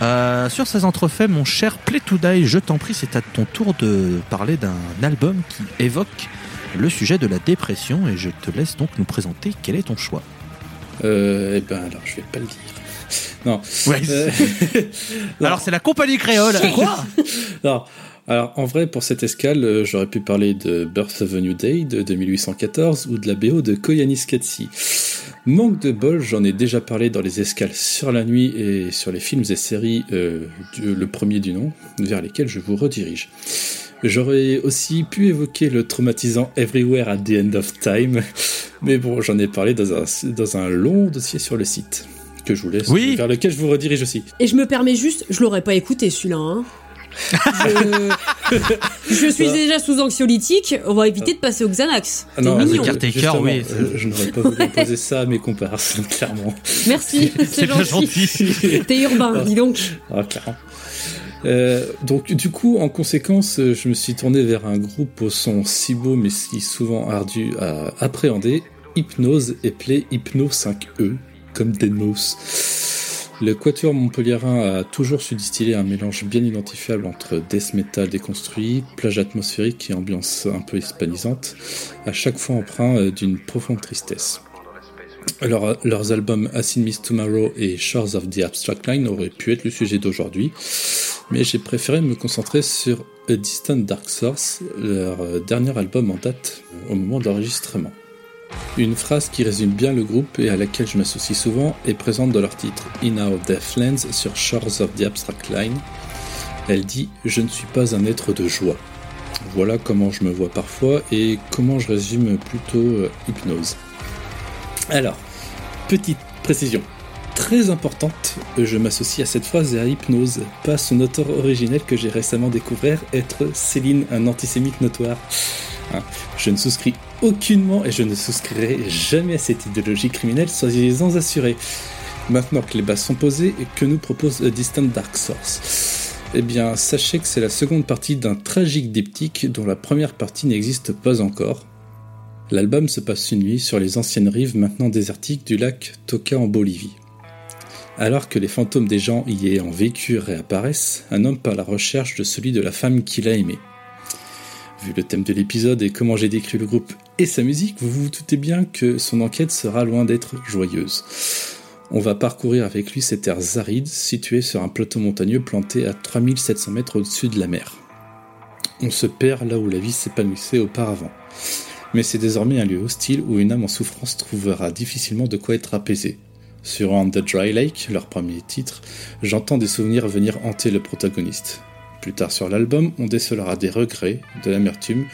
Euh, sur ces entrefaits, mon cher Play to Die, je t'en prie, c'est à ton tour de parler d'un album qui évoque le sujet de la dépression et je te laisse donc nous présenter quel est ton choix. Euh, eh ben alors, je vais pas le dire. Non. Ouais, Euh. Alors c'est la compagnie créole. Quoi Non. Alors, en vrai, pour cette escale, euh, j'aurais pu parler de Birth of a New Day de 2814 ou de la BO de Koyanis Katsi. Manque de bol, j'en ai déjà parlé dans les escales sur la nuit et sur les films et séries, euh, du- le premier du nom, vers lesquels je vous redirige. J'aurais aussi pu évoquer le traumatisant Everywhere at the End of Time, mais bon, j'en ai parlé dans un, dans un long dossier sur le site, que je vous laisse, Oui. vers lequel je vous redirige aussi. Et je me permets juste, je l'aurais pas écouté celui-là. Hein. Je... je suis déjà sous anxiolytique, on va éviter de passer au Xanax. Ah non, mignon. Oui. euh, je n'aurais pas voulu imposer ça à mes comparses, clairement. Merci, c'est gentil. T'es urbain, dis donc. Ah, clairement. Euh, donc du coup, en conséquence, euh, je me suis tourné vers un groupe au son si beau mais si souvent ardu à appréhender, Hypnose et Play Hypno 5E, comme Deadmau5. Le quatuor montpelliérain a toujours su distiller un mélange bien identifiable entre death metal déconstruit, plage atmosphérique et ambiance un peu hispanisante, à chaque fois empreint euh, d'une profonde tristesse. Alors, leurs albums Acid Miss Tomorrow et Shores of the Abstract Line auraient pu être le sujet d'aujourd'hui, mais j'ai préféré me concentrer sur A Distant Dark Source, leur euh, dernier album en date euh, au moment d'enregistrement. Une phrase qui résume bien le groupe et à laquelle je m'associe souvent est présente dans leur titre In Our Deathlands sur Shores of the Abstract Line. Elle dit Je ne suis pas un être de joie. Voilà comment je me vois parfois et comment je résume plutôt euh, hypnose. Alors, petite précision très importante, je m'associe à cette phrase et à hypnose, pas son auteur originel que j'ai récemment découvert être Céline, un antisémite notoire. Hein, je ne souscris aucunement et je ne souscrirai jamais à cette idéologie criminelle, soyez-en assurés. Maintenant que les bases sont posées, que nous propose Distant Dark Source Eh bien, sachez que c'est la seconde partie d'un tragique diptyque dont la première partie n'existe pas encore. L'album se passe une nuit sur les anciennes rives maintenant désertiques du lac Toka en Bolivie. Alors que les fantômes des gens y ayant vécu réapparaissent, un homme part à la recherche de celui de la femme qu'il a aimée. Vu le thème de l'épisode et comment j'ai décrit le groupe et sa musique, vous vous doutez bien que son enquête sera loin d'être joyeuse. On va parcourir avec lui ces terres arides situées sur un plateau montagneux planté à 3700 mètres au-dessus de la mer. On se perd là où la vie s'épanouissait auparavant. Mais c'est désormais un lieu hostile où une âme en souffrance trouvera difficilement de quoi être apaisée. Sur On the Dry Lake, leur premier titre, j'entends des souvenirs venir hanter le protagoniste. Plus tard sur l'album, on décelera des regrets, de l'amertume,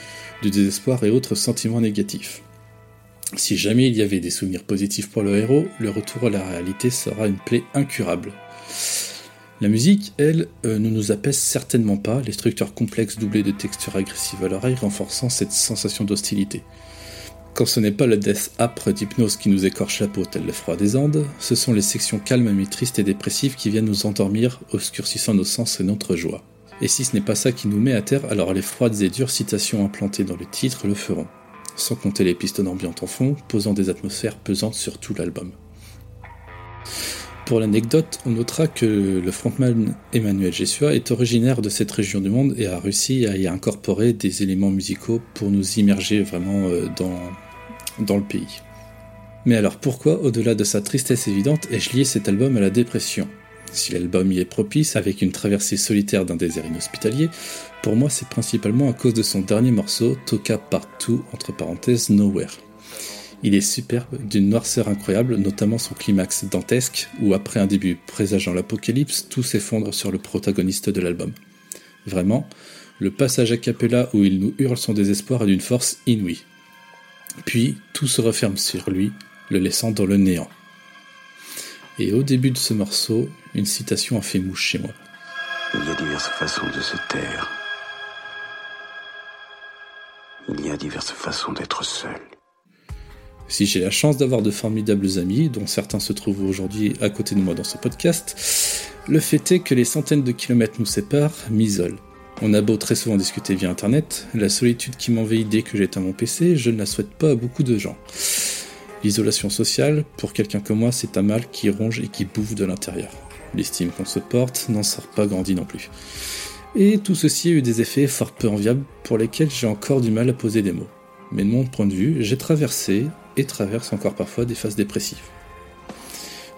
du désespoir et autres sentiments négatifs. Si jamais il y avait des souvenirs positifs pour le héros, le retour à la réalité sera une plaie incurable. La musique, elle, euh, ne nous apaise certainement pas, les structures complexes doublées de textures agressives à l'oreille renforçant cette sensation d'hostilité. Quand ce n'est pas le death âpre d'hypnose qui nous écorche la peau tel le froid des Andes, ce sont les sections calmes mais tristes et dépressives qui viennent nous endormir, obscurcissant nos sens et notre joie. Et si ce n'est pas ça qui nous met à terre, alors les froides et dures citations implantées dans le titre le feront sans compter les pistes ambiantes en fond, posant des atmosphères pesantes sur tout l'album. Pour l'anecdote, on notera que le frontman Emmanuel Jessua est originaire de cette région du monde et a réussi à y incorporer des éléments musicaux pour nous immerger vraiment euh, dans, dans le pays. Mais alors pourquoi, au-delà de sa tristesse évidente, ai-je lié cet album à la dépression? Si l'album y est propice, avec une traversée solitaire d'un désert inhospitalier, pour moi, c'est principalement à cause de son dernier morceau, Toka Partout, entre parenthèses, Nowhere. Il est superbe, d'une noirceur incroyable, notamment son climax dantesque, où après un début présageant l'apocalypse, tout s'effondre sur le protagoniste de l'album. Vraiment, le passage a cappella où il nous hurle son désespoir est d'une force inouïe. Puis, tout se referme sur lui, le laissant dans le néant. Et au début de ce morceau, une citation a fait mouche chez moi. Il y a diverses façons de se taire. Il y a diverses façons d'être seul. Si j'ai la chance d'avoir de formidables amis, dont certains se trouvent aujourd'hui à côté de moi dans ce podcast, le fait est que les centaines de kilomètres nous séparent m'isolent. On a beau très souvent discuter via internet, la solitude qui m'envahit dès que j'éteins mon PC, je ne la souhaite pas à beaucoup de gens. L'isolation sociale, pour quelqu'un comme moi, c'est un mal qui ronge et qui bouffe de l'intérieur. L'estime qu'on se porte n'en sort pas grandi non plus. Et tout ceci a eu des effets fort peu enviables pour lesquels j'ai encore du mal à poser des mots. Mais de mon point de vue, j'ai traversé et traverse encore parfois des phases dépressives.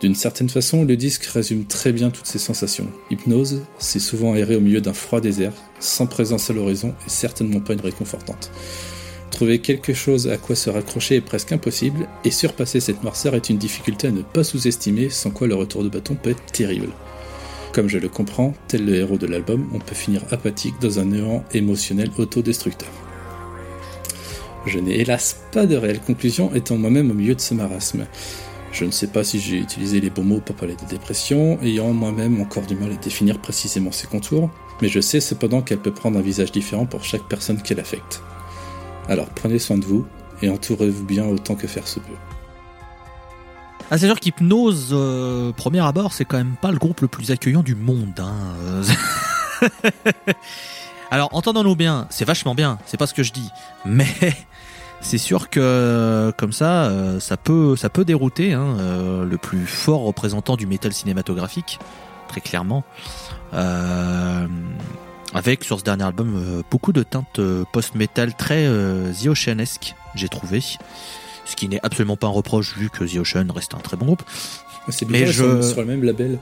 D'une certaine façon, le disque résume très bien toutes ces sensations. Hypnose, c'est souvent errer au milieu d'un froid désert, sans présence à l'horizon et certainement pas une réconfortante. Trouver quelque chose à quoi se raccrocher est presque impossible, et surpasser cette noirceur est une difficulté à ne pas sous-estimer, sans quoi le retour de bâton peut être terrible. Comme je le comprends, tel le héros de l'album, on peut finir apathique dans un néant émotionnel autodestructeur. Je n'ai hélas pas de réelle conclusion étant moi-même au milieu de ce marasme. Je ne sais pas si j'ai utilisé les bons mots pour parler de dépression, ayant moi-même encore du mal à définir précisément ses contours, mais je sais cependant qu'elle peut prendre un visage différent pour chaque personne qu'elle affecte. Alors prenez soin de vous et entourez-vous bien autant que faire se peut. Ah, c'est sûr qu'Hypnose, euh, premier abord, c'est quand même pas le groupe le plus accueillant du monde. Hein. Alors, entendons-nous bien, c'est vachement bien, c'est pas ce que je dis, mais c'est sûr que comme ça, euh, ça peut, ça peut dérouter hein, euh, le plus fort représentant du métal cinématographique, très clairement. Euh, avec sur ce dernier album euh, beaucoup de teintes euh, post-metal très euh, The Oceanesque, j'ai trouvé. Ce qui n'est absolument pas un reproche vu que The Ocean reste un très bon groupe. C'est Mais bizarre, je- sur, sur le même label.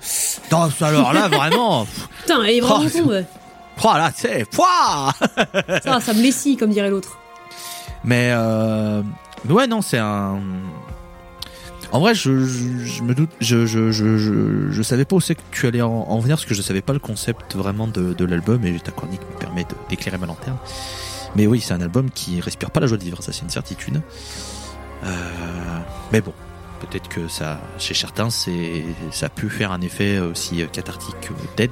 Non, alors là, vraiment. Putain, elle est vraiment Oh, tombe. oh, là, tu sais, pouah Ça, ça me lessie, comme dirait l'autre. Mais, euh, mais ouais, non, c'est un. En vrai, je, je, me doute, je, je, savais pas où c'est que tu allais en, en venir parce que je savais pas le concept vraiment de, de l'album et ta chronique me permet d'éclairer ma lanterne. Mais oui, c'est un album qui respire pas la joie de vivre, ça c'est une certitude. Euh, mais bon, peut-être que ça, chez certains, ça a pu faire un effet aussi cathartique que Dead.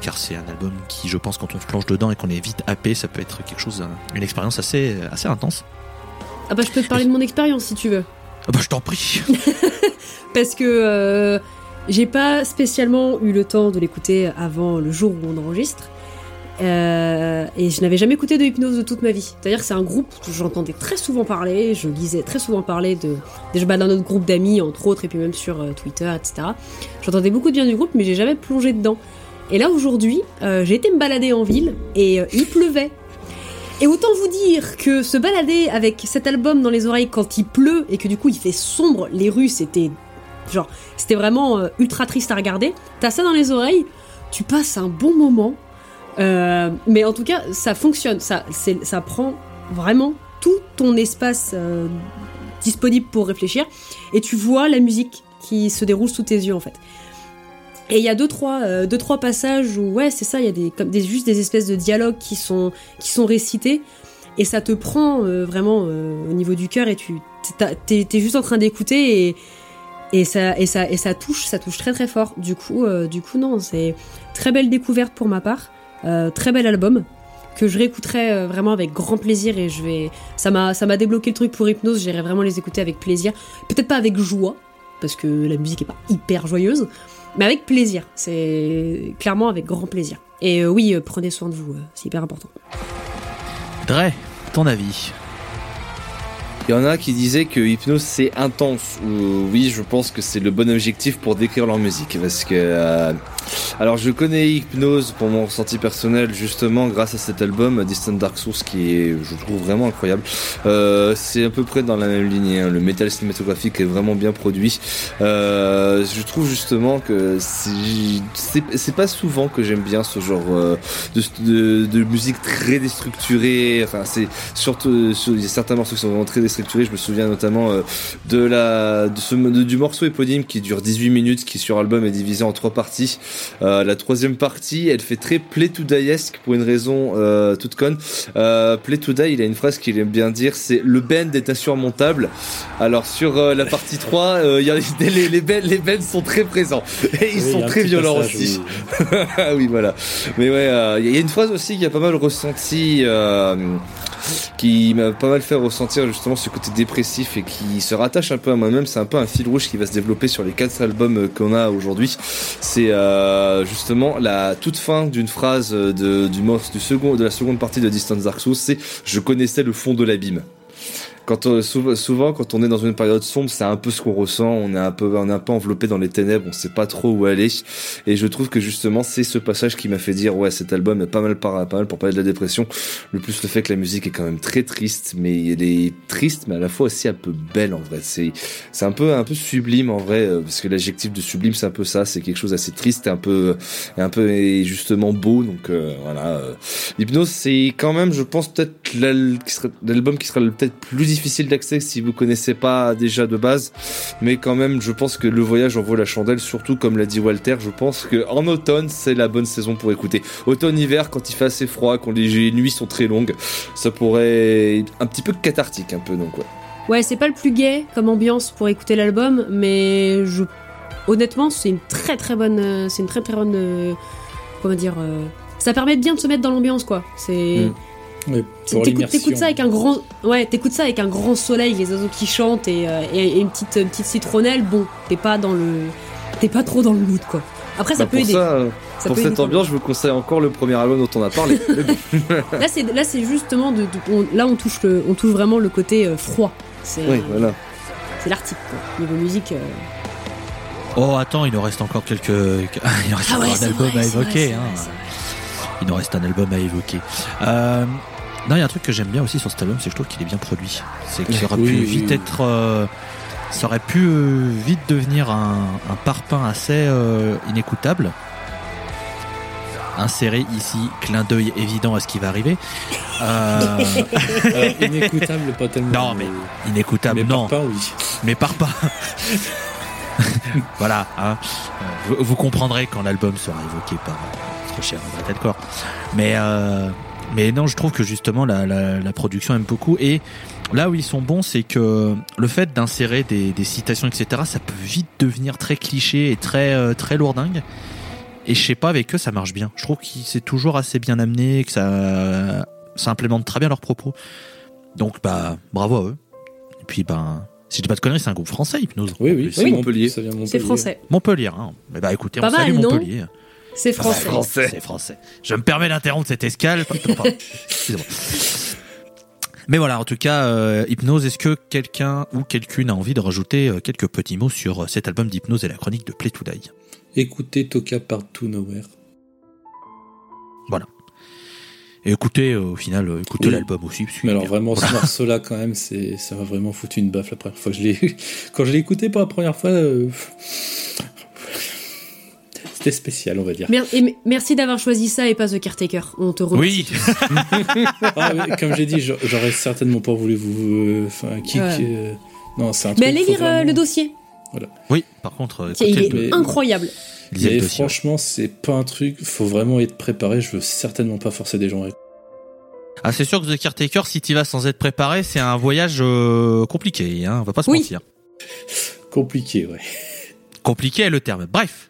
Car c'est un album qui, je pense, quand on se plonge dedans et qu'on est vite happé, ça peut être quelque chose, une expérience assez, assez intense. Ah bah je peux te parler de mon expérience si tu veux. Ah bah je t'en prie. Parce que euh, j'ai pas spécialement eu le temps de l'écouter avant le jour où on enregistre. Euh, et je n'avais jamais écouté de hypnose de toute ma vie. C'est-à-dire que c'est un groupe que j'entendais très souvent parler, je lisais très souvent parler de. Déjà bah, dans notre groupe d'amis, entre autres, et puis même sur euh, Twitter, etc. J'entendais beaucoup de bien du groupe, mais j'ai jamais plongé dedans. Et là aujourd'hui, euh, j'ai été me balader en ville et euh, il pleuvait. Et autant vous dire que se balader avec cet album dans les oreilles quand il pleut et que du coup il fait sombre, les rues c'était genre c'était vraiment euh, ultra triste à regarder. T'as ça dans les oreilles, tu passes un bon moment. Mais en tout cas, ça fonctionne. Ça, ça prend vraiment tout ton espace disponible pour réfléchir et tu vois la musique qui se déroule sous tes yeux en fait. Et il y a deux trois, euh, deux, trois passages où, ouais, c'est ça, il y a des, comme des, juste des espèces de dialogues qui sont, qui sont récités, et ça te prend euh, vraiment euh, au niveau du cœur, et tu t'es t'es juste en train d'écouter, et, et, ça, et, ça, et ça touche, ça touche très très fort. Du coup, euh, du coup non, c'est très belle découverte pour ma part, très bel album que je réécouterai vraiment avec grand plaisir et je vais ça m'a ça m'a débloqué le truc pour Hypnose. J'irai vraiment les écouter avec plaisir. Peut-être pas avec joie parce que la musique est pas hyper joyeuse mais avec plaisir. C'est clairement avec grand plaisir. Et euh, oui, euh, prenez soin de vous, euh, c'est hyper important. Dre, ton avis Il y en a qui disaient que Hypnose c'est intense. Ou, oui, je pense que c'est le bon objectif pour décrire leur musique. Parce que. euh, alors, je connais Hypnose pour mon ressenti personnel, justement, grâce à cet album, Distant Dark Source, qui est, je trouve, vraiment incroyable. Euh, c'est à peu près dans la même lignée. hein. Le métal cinématographique est vraiment bien produit. Euh, je trouve justement que c'est pas souvent que j'aime bien ce genre euh, de, de, de musique très déstructurée. Enfin, c'est surtout sur- il y a certains morceaux qui sont vraiment très déstructurés. Je me souviens notamment euh, de la du morceau éponyme qui dure 18 minutes, qui sur album est divisé en trois parties. Euh, la troisième partie, elle fait très Play to Die-esque pour une raison euh, toute conne. Euh, Play to Die, il a une phrase qu'il aime bien dire, c'est le bend est insurmontable. Alors sur euh, la partie 3, euh, il y a, les, les, bends, les bends sont très présents et ils Oui, sont très violents aussi. oui. Ah oui, voilà. Mais ouais, euh, il y a une phrase aussi qui a pas mal ressenti, euh, qui m'a pas mal fait ressentir justement ce côté dépressif et qui se rattache un peu à moi-même. C'est un peu un fil rouge qui va se développer sur les quatre albums euh, qu'on a aujourd'hui. C'est euh, justement la toute fin d'une phrase de, du, du de la seconde partie de Distance Dark Souls, c'est je connaissais le fond de l'abîme. Quand on- sou- souvent, quand on est dans une période sombre, c'est un peu ce qu'on ressent. On est un peu, on est un peu enveloppé dans les ténèbres. On sait pas trop où aller. Et je trouve que justement, c'est ce passage qui m'a fait dire, ouais, cet album est pas mal, par- pas mal pour parler de la dépression. Le plus le fait que la musique est quand même très triste, mais elle est triste, mais à la fois aussi un peu belle en vrai. C'est, c'est un peu, un peu sublime en vrai, euh, parce que l'adjectif de sublime, c'est un peu ça. C'est quelque chose assez triste et un peu, un peu et justement beau. Donc euh, voilà. euh. L'hypnose, c'est quand même, je pense, peut-être l'album qui sera peut-être plus difficile d'accès si vous connaissez pas déjà de base. Mais quand même, je pense que le voyage en vaut la chandelle, surtout comme l'a dit Walter. Je pense que en automne, c'est la bonne saison pour écouter. Automne-hiver, quand il fait assez froid, quand les nuits sont très longues, ça pourrait être un petit peu cathartique, un peu. Donc ouais. Ouais, c'est pas le plus gai comme ambiance pour écouter l'album, mais je... honnêtement, c'est une très très bonne. C'est une très très bonne. euh, Comment dire euh, Ça permet bien de se mettre dans l'ambiance, quoi. C'est. Mm. T'écoutes ça avec un grand. Ouais, t'écoutes ça avec un grand soleil, les oiseaux qui chantent et, euh, et- et une petite, une petite citronnelle. Bon, t'es pas dans le. T'es pas trop dans le mood, quoi. Après, ça Bah, peut pour aider. ça, euh, Ça pour peut cette aider ambiance, je vous conseille encore le premier album dont on a parlé. Là, c'est là, c'est justement de, de- on- là on touche le, on touche vraiment le côté euh, froid. C'est oui, voilà. c'est. Niveau musique. euh, Oh, attends, il nous reste encore quelques. Il nous reste Ah ouais, un album vrai, à vrai, évoquer. hein. vrai. Il nous reste un album à évoquer. Euh, non, il y a un truc que j'aime bien aussi sur cet album, c'est que je trouve qu'il est bien produit. C'est qu'il aurait Oui, pu oui, vite oui. être. euh, ça aurait pu euh, vite devenir un, un parpaing assez euh, inécoutable. Inséré ici, clin d'œil évident à ce qui va arriver. Euh, inécoutable, pas tellement. Non, mais inécoutable, mais non. pas, oui. mais par pas. voilà, hein. Vous, vous comprendrez quand l'album sera évoqué par notre cher André Delcor. Mais euh, Mais non, je trouve que justement la, la, la production aime beaucoup. Et là où ils sont bons, c'est que le fait d'insérer des, des citations, etc., ça peut vite devenir très cliché et très euh, très lourdingue. Et je sais pas, avec eux, ça marche bien. Je trouve que c'est toujours assez bien amené, que ça, ça implémente très bien leurs propos. Donc, bah, bravo à eux. Et puis, ben, si je dis pas de conneries, c'est un groupe français, Hypnose. Oui, oui, c'est Montpellier. Ça vient de C'est Montpellier. français. Montpellier, hein. Mais bah, écoutez, Pas on salue non Montpellier. C'est français. Français. C'est français. Je me permets d'interrompre cette escale. Excusez-moi. Mais voilà, en tout cas, euh, Hypnose, est-ce que quelqu'un ou quelqu'une a envie de rajouter euh, quelques petits mots sur euh, cet album d'Hypnose et la chronique de Play to Die? Écoutez Toka Partout Nowhere. Et écoutez, euh, au final, écoutez Oui. l'album aussi. Mais alors bien. vraiment, ce Voilà. morceau-là, quand même, c'est, ça m'a vraiment foutu une baffe la première fois que je l'ai, quand je l'ai écouté pour la première fois. C'était spécial, on va dire. Mer- et m- merci d'avoir choisi ça et pas The Caretaker. On te remercie. Oui, Ah, mais comme j'ai dit, j'a- j'aurais certainement pas voulu vous, euh, enfin, kick. Ouais. euh, non, c'est un Mais truc. allez faut lire euh, vraiment- le dossier. oui. Par contre, Tiens, il écoutez est le- mais- incroyable. Mais dossier. franchement, c'est pas un truc. Faut vraiment être préparé. Je veux certainement pas forcer des gens. à- Ah, c'est sûr que The Caretaker, si tu vas sans être préparé, c'est un voyage euh, compliqué. Hein, on va pas se Oui. mentir. Compliqué, ouais. Compliqué est le terme. Bref.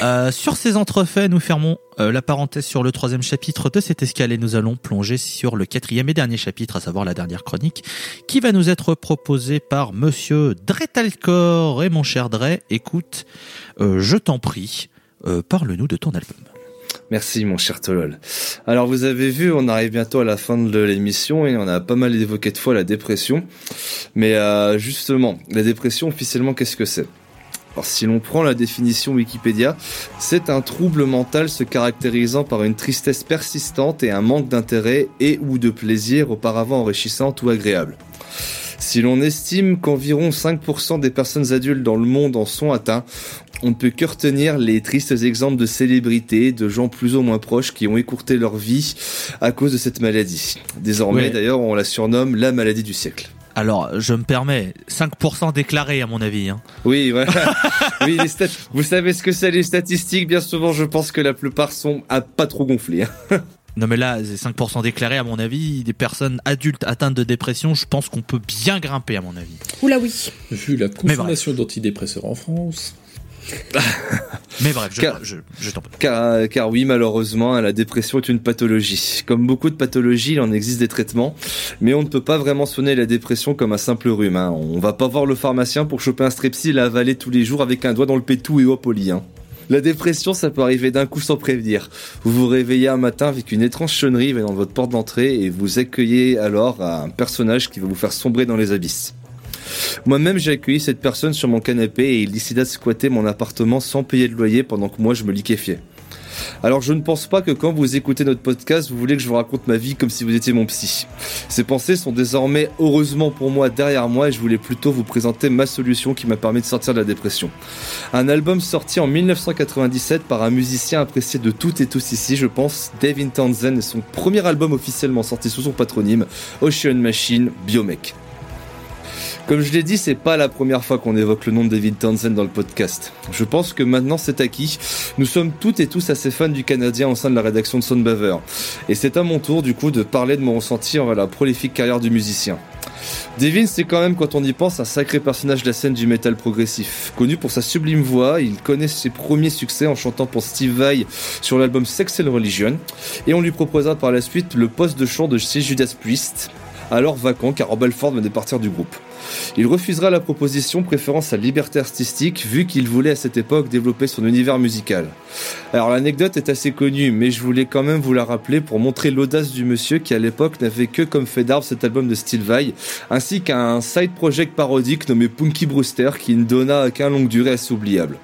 Euh, sur ces entrefaits, nous fermons euh, la parenthèse sur le troisième chapitre de cette escale nous allons plonger sur le quatrième et dernier chapitre, à savoir la dernière chronique, qui va nous être proposée par Monsieur Dretalcor. Et mon cher Dre, écoute, euh, je t'en prie, parle-nous de ton album. Merci mon cher Tolol. Alors vous avez vu, on arrive bientôt à la fin de l'émission et on a pas mal évoqué de fois la dépression. Mais justement, la dépression officiellement qu'est-ce que c'est? Alors, si l'on prend la définition Wikipédia, c'est un trouble mental se caractérisant par une tristesse persistante et un manque d'intérêt et ou de plaisir auparavant enrichissante ou agréable. Si l'on estime qu'environ 5% des personnes adultes dans le monde en sont atteints, on ne peut que retenir les tristes exemples de célébrités, de gens plus ou moins proches qui ont écourté leur vie à cause de cette maladie. Désormais, Ouais. d'ailleurs, on la surnomme la maladie du siècle. Alors, je me permets, 5% déclarés à mon avis. Hein. Oui, voilà. oui, les stat- vous savez ce que c'est les statistiques Bien souvent, je pense que la plupart sont à pas trop gonflées. hein. Non mais là, c'est 5% déclarés à mon avis, des personnes adultes atteintes de dépression, je pense qu'on peut bien grimper à mon avis. Oula oui. Vu la consommation d'antidépresseurs en France. Mais bref, je, Car- je, je t'en prie. Car, car oui, malheureusement, la dépression est une pathologie. Comme beaucoup de pathologies, il en existe des traitements, mais on ne peut pas vraiment soigner la dépression comme un simple rhume. Hein. On va pas voir le pharmacien pour choper un strepsil et l'avaler tous les jours avec un doigt dans le pétou et au lit. hein. La dépression, ça peut arriver d'un coup sans prévenir. Vous vous réveillez un matin avec une étrange sonnerie dans votre porte d'entrée et vous accueillez alors un personnage qui va vous faire sombrer dans les abysses. Moi-même, j'ai accueilli cette personne sur mon canapé et il décida de squatter mon appartement sans payer de loyer pendant que moi je me liquéfiais. Alors je ne pense pas que quand vous écoutez notre podcast, vous voulez que je vous raconte ma vie comme si vous étiez mon psy. Ces pensées sont désormais, heureusement pour moi, derrière moi et je voulais plutôt vous présenter ma solution qui m'a permis de sortir de la dépression. Un album sorti en 1997 par un musicien apprécié de toutes et tous ici, je pense, Devin Townsend, et son premier album officiellement sorti sous son patronyme, Ocean Machine Biomech. Comme je l'ai dit, c'est pas la première fois qu'on évoque le nom de David Townsend dans le podcast. Je pense que maintenant c'est acquis. Nous sommes toutes et tous assez fans du Canadien au sein de la rédaction de Soundbaver. Et c'est à mon tour, du coup, de parler de mon ressenti envers la prolifique carrière du musicien. Devin, c'est quand même, quand on y pense, un sacré personnage de la scène du métal progressif. Connu pour sa sublime voix, il connaît ses premiers succès en chantant pour Steve Vai sur l'album Sex and Religion. Et on lui proposa par la suite le poste de chant de chez Judas Priest, alors vacant car Rob Halford venait de partir du groupe. Il refusera la proposition préférant sa liberté artistique vu qu'il voulait à cette époque développer son univers musical. Alors l'anecdote est assez connue mais je voulais quand même vous la rappeler pour montrer l'audace du monsieur qui à l'époque n'avait que comme fait d'arbre cet album de Steve Vai ainsi qu'un side project parodique nommé Punky Brewster qui ne donna qu'un longue durée assez oubliable.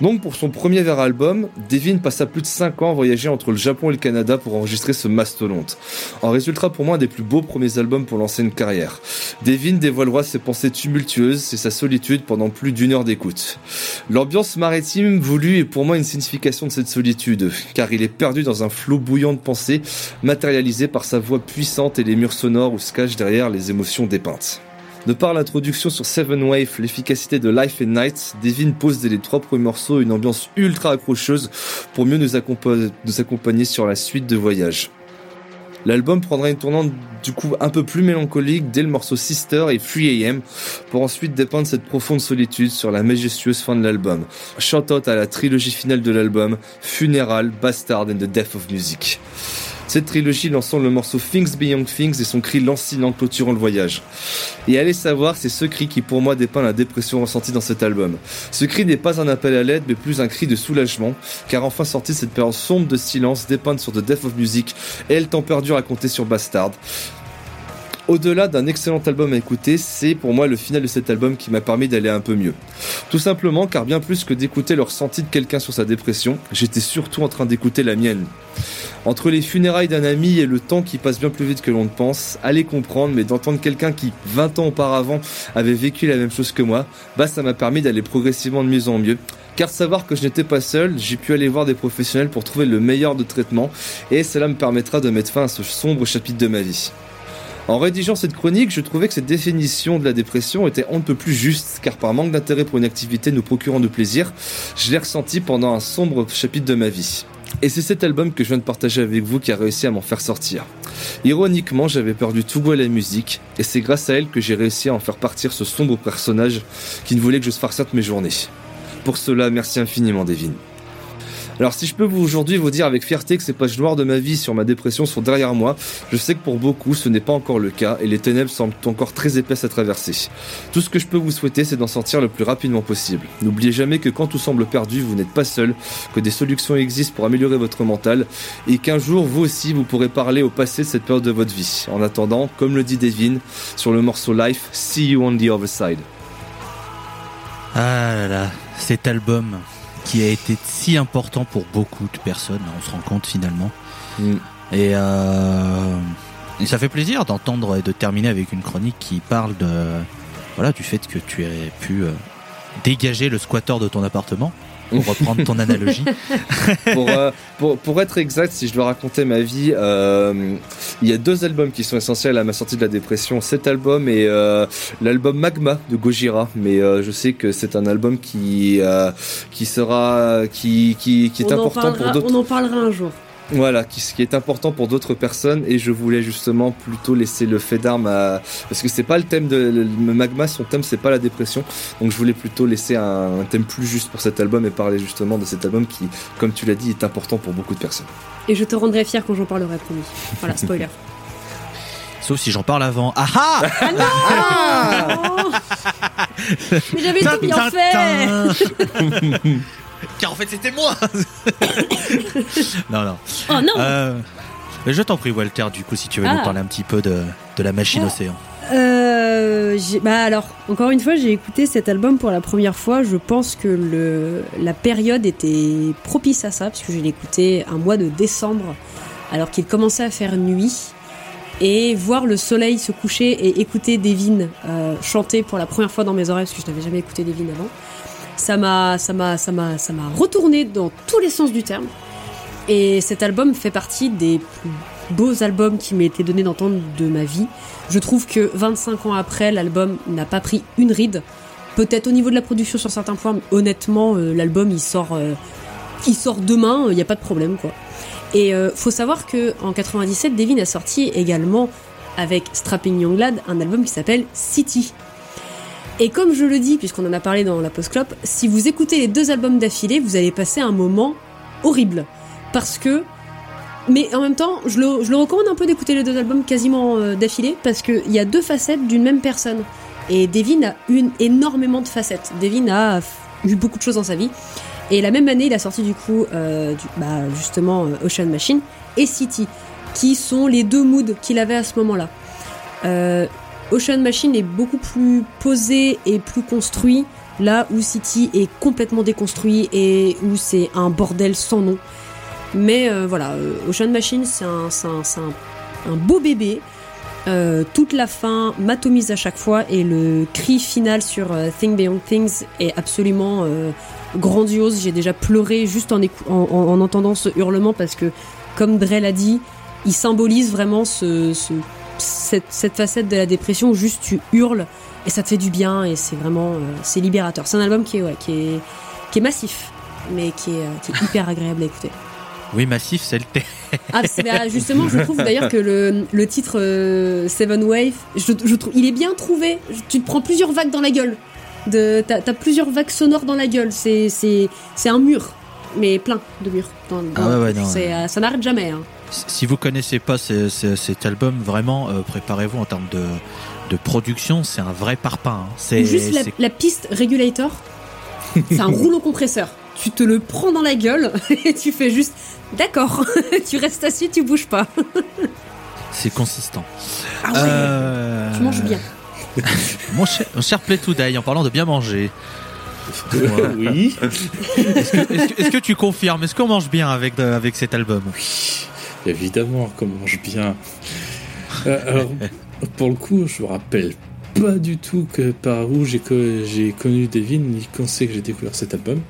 Donc pour son premier verre album, Devin passa plus de 5 ans à voyager entre le Japon et le Canada pour enregistrer ce mastodonte. En résultera pour moi un des plus beaux premiers albums pour lancer une carrière. Devin dévoilera ses pensées tumultueuses et sa solitude pendant plus d'une heure d'écoute. L'ambiance maritime voulue est pour moi une signification de cette solitude, car il est perdu dans un flot bouillant de pensées, matérialisé par sa voix puissante et les murs sonores où se cachent derrière les émotions dépeintes. De par l'introduction sur Seven Wave, l'efficacité de Life and Night, Devin pose dès les trois premiers morceaux une ambiance ultra accrocheuse pour mieux nous, accompa- nous accompagner sur la suite de voyage. L'album prendra une tournante du coup un peu plus mélancolique dès le morceau Sister et 3am pour ensuite dépeindre cette profonde solitude sur la majestueuse fin de l'album. Shout out à la trilogie finale de l'album, Funeral, Bastard and the Death of Music. Cette trilogie lançant le morceau Things Beyond Things et son cri lancinant clôturant le voyage. Et allez savoir, c'est ce cri qui pour moi dépeint la dépression ressentie dans cet album. Ce cri n'est pas un appel à l'aide, mais plus un cri de soulagement, car enfin sorti cette période sombre de silence dépeinte sur The Death of Music et le temps perdu à compter sur Bastard. Au-delà d'un excellent album à écouter, c'est pour moi le final de cet album qui m'a permis d'aller un peu mieux. Tout simplement car bien plus que d'écouter le ressenti de quelqu'un sur sa dépression, j'étais surtout en train d'écouter la mienne. Entre les funérailles d'un ami et le temps qui passe bien plus vite que l'on ne pense, allez comprendre, mais d'entendre quelqu'un qui, 20 ans auparavant, avait vécu la même chose que moi, bah ça m'a permis d'aller progressivement de mieux en mieux. Car savoir que je n'étais pas seul, j'ai pu aller voir des professionnels pour trouver le meilleur de traitement, et cela me permettra de mettre fin à ce sombre chapitre de ma vie. En rédigeant cette chronique, je trouvais que cette définition de la dépression était on ne peut plus juste, car par manque d'intérêt pour une activité nous procurant de plaisir, je l'ai ressenti pendant un sombre chapitre de ma vie. Et c'est cet album que je viens de partager avec vous qui a réussi à m'en faire sortir. Ironiquement, j'avais perdu tout goût à la musique, et c'est grâce à elle que j'ai réussi à en faire partir ce sombre personnage qui ne voulait que je farcette mes journées. Pour cela, merci infiniment, Devin. Alors si je peux aujourd'hui vous dire avec fierté que ces pages noires de ma vie sur ma dépression sont derrière moi, je sais que pour beaucoup ce n'est pas encore le cas et les ténèbres semblent encore très épaisses à traverser. Tout ce que je peux vous souhaiter c'est d'en sortir le plus rapidement possible. N'oubliez jamais que quand tout semble perdu, vous n'êtes pas seul, que des solutions existent pour améliorer votre mental et qu'un jour vous aussi vous pourrez parler au passé de cette période de votre vie. En attendant, comme le dit Devin sur le morceau Life, See You on the Other Side. Ah là là, cet album qui a été si important pour beaucoup de personnes, on se rend compte finalement. Mm. Et, euh, et ça fait plaisir d'entendre et de terminer avec une chronique qui parle de voilà du fait que tu aies pu euh, dégager le squatter de ton appartement. Pour reprendre ton analogie. pour, euh, pour, pour être exact, si je dois raconter ma vie, euh, il y a deux albums qui sont essentiels à ma sortie de la dépression. Cet album et euh, l'album Magma de Gojira. Mais euh, je sais que c'est un album qui euh, qui sera qui qui, qui est on, important pour d'autres. on en parlera un jour. Voilà, qui, qui est important pour d'autres personnes et je voulais justement plutôt laisser le fait d'armes à parce que c'est pas le thème de le, magma, son thème c'est pas la dépression, donc je voulais plutôt laisser un, un thème plus juste pour cet album et parler justement de cet album qui, comme tu l'as dit, est important pour beaucoup de personnes. Et je te rendrai fier quand j'en parlerai, promis. Voilà, spoiler. Sauf si j'en parle avant. Ah ah Oh Mais j'avais tout bien fait Car en fait c'était moi Non, non. Oh non Euh, je t'en prie Walter, du coup si tu veux Ah. nous parler un petit peu de, de la machine océan. Euh, bah alors, encore une fois, j'ai écouté cet album pour la première fois. Je pense que le, la période était propice à ça, parce que je l'ai écouté un mois de décembre, alors qu'il commençait à faire nuit. Et voir le soleil se coucher et écouter Devin euh, chanter pour la première fois dans mes oreilles, parce que je n'avais jamais écouté Devin avant, ça m'a, ça m'a, ça m'a, ça m'a retourné dans tous les sens du terme. Et cet album fait partie des plus beaux albums qui m'aient été donnés d'entendre de ma vie. Je trouve que 25 ans après, l'album n'a pas pris une ride. Peut-être au niveau de la production sur certains points, mais honnêtement, euh, l'album il sort, euh, il sort demain, il n'y a pas de problème quoi. Et euh, faut savoir que en 97, Devin a sorti également avec Strapping Young Lad un album qui s'appelle City. Et comme je le dis, puisqu'on en a parlé dans la post-clop, si vous écoutez les deux albums d'affilée, vous allez passer un moment horrible. Parce que mais en même temps, je le, je le recommande un peu d'écouter les deux albums quasiment euh, d'affilée parce qu'il y a deux facettes d'une même personne. Et Devin a une énormément de facettes. Devin a eu beaucoup de choses dans sa vie. Et la même année, il a sorti du coup, euh, bah, justement, euh, Ocean Machine et City, qui sont les deux moods qu'il avait à ce moment-là. Euh, Ocean Machine est beaucoup plus posé et plus construit, là où City est complètement déconstruit et où c'est un bordel sans nom. Mais euh, voilà, euh, Ocean Machine, c'est un, beau bébé. Euh, toute la fin m'atomise à chaque fois et le cri final sur euh, Thing Beyond Things est absolument grandiose. J'ai déjà pleuré juste en, en, en- en entendant ce hurlement parce que, comme Dre l'a dit, il symbolise vraiment ce- cette, cette facette de la dépression où juste tu hurles et ça te fait du bien et c'est vraiment euh, c'est libérateur. C'est un album qui est, ouais, qui est, qui est massif mais qui est, euh, qui est hyper agréable à écouter. Oui, Massif, c'est le thé. Ah, bah, justement, je trouve d'ailleurs que le, le titre euh, Seven Wave, je, je trouve, il est bien trouvé. Tu te prends plusieurs vagues dans la gueule. De, t'as, t'as plusieurs vagues sonores dans la gueule. C'est, c'est, c'est un mur, mais plein de murs. Dans, dans- Ah ouais, ouais, non, c'est, euh, ça n'arrête jamais. hein. Si vous connaissez pas ce- ce- cet album, vraiment, euh, préparez-vous en termes de, de production, c'est un vrai parpaing. hein. C'est juste la, piste Regulator, c'est un rouleau compresseur. Tu te le prends dans la gueule et tu fais juste d'accord. tu restes assis, tu bouges pas. c'est consistant. Ah ouais, Euh, tu manges bien. Mon cher, mon cher Play Today, en parlant de bien manger, oui. est-ce que, que- tu confirmes? Est-ce qu'on mange bien avec, euh, avec cet album? Évidemment qu'on mange bien. Euh, alors, pour le coup, je me rappelle pas du tout que par où j'ai co- j'ai connu Devin, ni quand c'est que j'ai découvert cet album.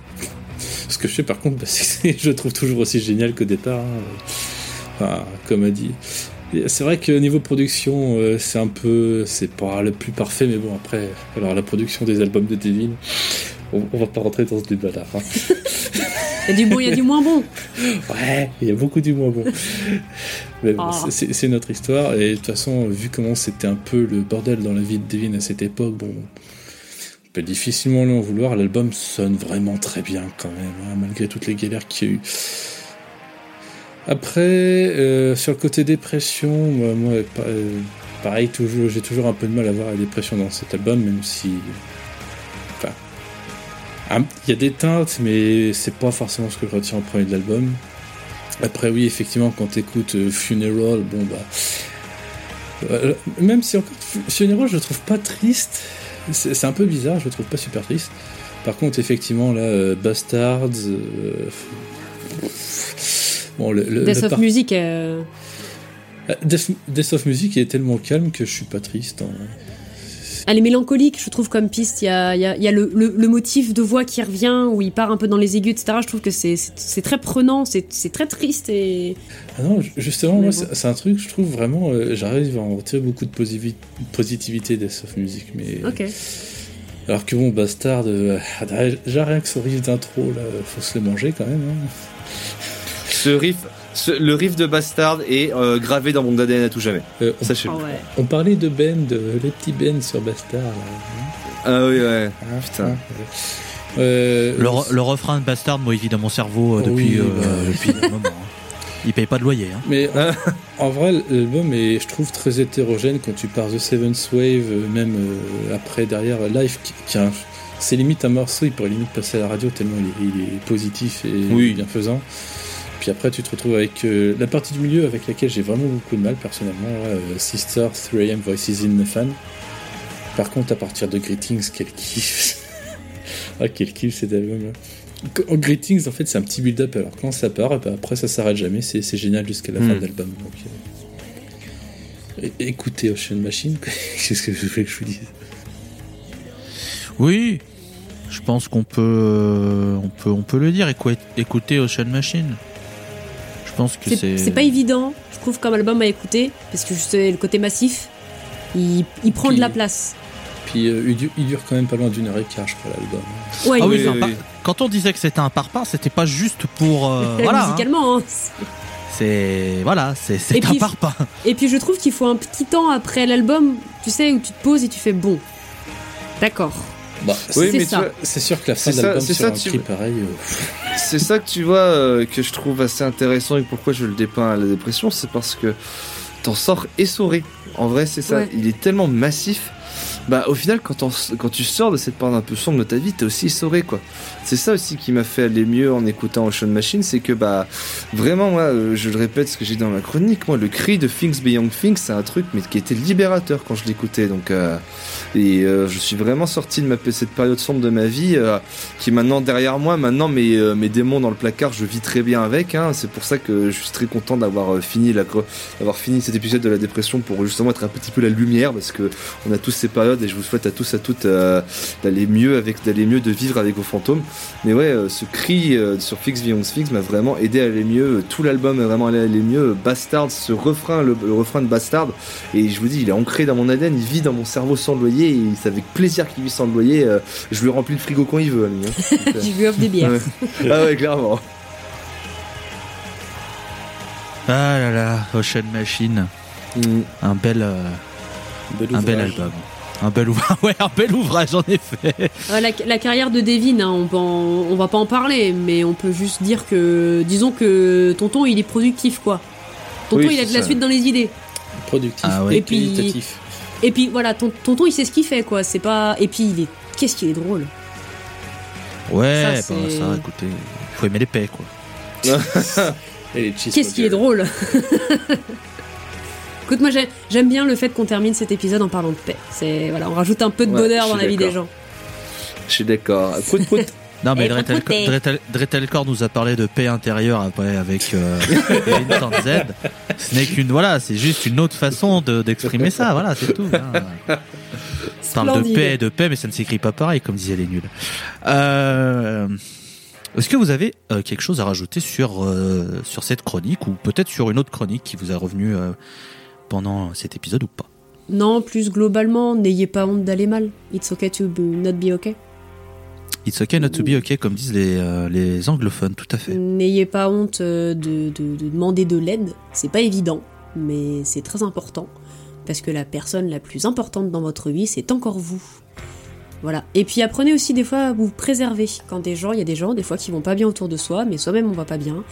Ce que je sais par contre, bah, c'est que je trouve toujours aussi génial qu'au départ. hein. Enfin, comme a dit. C'est vrai que niveau production, euh, c'est un peu, c'est pas le plus parfait, mais bon après, alors la production des albums de Devin, on, on va pas rentrer dans ce débat là. hein. Il y a du bon, il y a du moins bon. Ouais, il y a beaucoup du moins bon. Mais bon, Ah. c'est- notre histoire. Et de toute façon, vu comment c'était un peu le bordel dans la vie de Devin à cette époque, bon, on peut difficilement lui en vouloir. L'album sonne vraiment très bien quand même, hein, malgré toutes les galères qu'il y a eu. Après, euh, sur le côté dépression, moi, moi, euh, pareil, toujours, j'ai toujours un peu de mal à voir la dépression dans cet album, même si. Ah, Il y a des teintes, mais c'est pas forcément ce que je retiens en premier de l'album. Après, oui, effectivement, quand t'écoutes euh, Funeral, bon bah. euh, même si encore Fu- Funeral, je le trouve pas triste. C'est un peu bizarre, je le trouve pas super triste. Par contre, effectivement, là, euh, Bastards. euh, Bon, le, le- Death le of par- Music, euh, Euh, Death, Death of Music est tellement calme que je suis pas triste. hein. Elle est mélancolique, je trouve, comme piste. Il y a, il y a- il y a le, le- le motif de voix qui revient, où il part un peu dans les aigus, etc. Je trouve que c'est- très prenant, c'est très triste et. Ah non, ju- justement, moi, bon. c'est un truc, je trouve vraiment, euh, j'arrive à en retirer beaucoup de positivité Death of Music, mais Ok. alors que bon, Bastard, euh, déjà rien que ce riff d'intro là, faut se le manger quand même. hein. Ce riff, ce- le riff de Bastard est euh, gravé dans mon ADN à tout jamais. Euh, on, Sachez-le. Ah ouais. on parlait de Ben, de les petits Ben sur Bastard. Là, Ah oui, ouais. hein, Putain. hein. Euh, le, re- le refrain de Bastard, moi, il vit dans mon cerveau depuis, oui, euh, bah. depuis un moment. hein. Il paye pas de loyer. Hein. Mais en, en vrai, l'album est, je trouve, très hétérogène quand tu pars The Seventh Wave, même euh, après, derrière, Life, qui, qui a un- c'est limite un morceau, il pourrait limite passer à la radio tellement il est, il est positif et Oui. bienfaisant. Puis après, tu te retrouves avec euh, la partie du milieu avec laquelle j'ai vraiment beaucoup de mal, personnellement, euh, Sister, 3am Voices in the Fan. Par contre, à partir de Greetings, quel kiff! ah, quel kiff cet album-là! En Greetings, en fait, c'est un petit build-up. Alors, quand ça part, et ben, après, ça s'arrête jamais. C'est génial jusqu'à la Hmm. fin de l'album. Donc, euh, Écoutez Ocean Machine, qu'est-ce que je voulais que je vous dise? Oui, je pense qu'on peut, euh, on peut, on peut le dire. Écou- Écoutez Ocean Machine. Je pense que C'est pas évident, je trouve, comme album à écouter, parce que juste le côté massif, il, il prend Puis- de la place. Puis, euh, il, dure, il dure quand même pas loin d'une heure et quart, je crois, l'album. Ouais, Ah oui, oui, par- oui. quand on disait que c'était un parpaing, c'était pas juste pour. euh, voilà. hein. musicalement. hein. C'est voilà, c'est c'est Et un puis- parpaing. Et puis je trouve qu'il faut un petit temps après l'album, tu sais, où tu te poses et tu fais bon. D'accord. Bah, Oui, C'est mais c'est sûr que la fin ça- l'album c'est sur ça, un tu- cri pareil. euh, c'est ça que tu vois euh, que je trouve assez intéressant et pourquoi je le dépeins à la dépression, c'est parce que t'en sors essoré. En vrai, c'est ça. Ouais. Il est tellement massif. Bah, au final, quand, tu sors de cette part un peu sombre de ta vie, t'es aussi essoré, quoi. C'est ça aussi qui m'a fait aller mieux en écoutant Ocean Machine, c'est que, bah, vraiment, moi, euh, je le répète ce que j'ai dit dans ma chronique, moi, le cri de Things Beyond Things, c'est un truc, mais qui était libérateur quand je l'écoutais, donc, euh, et euh, je suis vraiment sorti de cette période sombre de ma vie, qui est maintenant derrière moi. Maintenant, mes, mes démons dans le placard, je vis très bien avec. Hein. C'est pour ça que je suis très content d'avoir fini fini cet épisode de la dépression pour justement être un petit peu la lumière, parce que on a tous ces périodes et je vous souhaite à tous à toutes euh, d'aller mieux avec, d'aller mieux, de vivre avec vos fantômes. Mais ouais, euh, ce cri euh, sur Fix Beyond Fix m'a vraiment aidé à aller mieux. Tout l'album a vraiment allé aller mieux. Bastard, ce refrain, le, le refrain de Bastard, et je vous dis, il est ancré dans mon ADN, il vit dans mon cerveau sans loyer, et c'est avec plaisir qu'il vit sans loyer. euh, je lui remplis le frigo quand il veut, ami. hein. Je lui offre des bières. Ouais. Ah ouais, clairement. Ah là là, Ocean Machine, Mm. un bel, euh, un bel album. Un bel ouvrage, ouais, un bel ouvrage en effet. Euh, la, la carrière de Devin, hein, on, on va pas en parler, mais on peut juste dire que, disons que Tonton, il est productif, quoi. Tonton, Oui, il a de la suite dans les idées. Productif Ah ouais. et Et puis- qualitatif. Et puis voilà, ton- Tonton, il sait ce qu'il fait, quoi. C'est pas. Et puis, il est. Qu'est-ce qu'il est drôle. Ouais, Ça, bah, ça, écoutez, faut aimer les paix, quoi. Qu'est-ce qu'il est drôle. Écoute, moi, j'ai- j'aime bien le fait qu'on termine cet épisode en parlant de paix. C'est voilà, on rajoute un peu de Ouais, bonheur dans la vie des gens. Je suis d'accord. Prout, prout. Non, mais Dretel- écoutez. Dretel- Dretelcore nous a parlé de paix intérieure après avec euh, Z. Ce n'est qu'une, voilà, c'est juste une autre façon de- d'exprimer ça, voilà, c'est tout. hein. On parle de paix et de paix, mais ça ne s'écrit pas pareil, comme disaient les nuls. Euh, Est-ce que vous avez euh, quelque chose à rajouter sur, euh, sur cette chronique, ou peut-être sur une autre chronique qui vous est revenue euh, pendant cet épisode ou pas Non, plus globalement, n'ayez pas honte d'aller mal. It's okay to be- not be okay. It's okay not to be okay, comme disent les, euh, les anglophones, tout à fait. N'ayez pas honte euh, de, de- de demander de l'aide. C'est pas évident, mais c'est très important. Parce que la personne la plus importante dans votre vie, c'est encore vous. Voilà. Et puis apprenez aussi des fois à vous préserver. Quand des gens, il y a des gens, des fois, qui vont pas bien autour de soi, mais soi-même on va pas bien.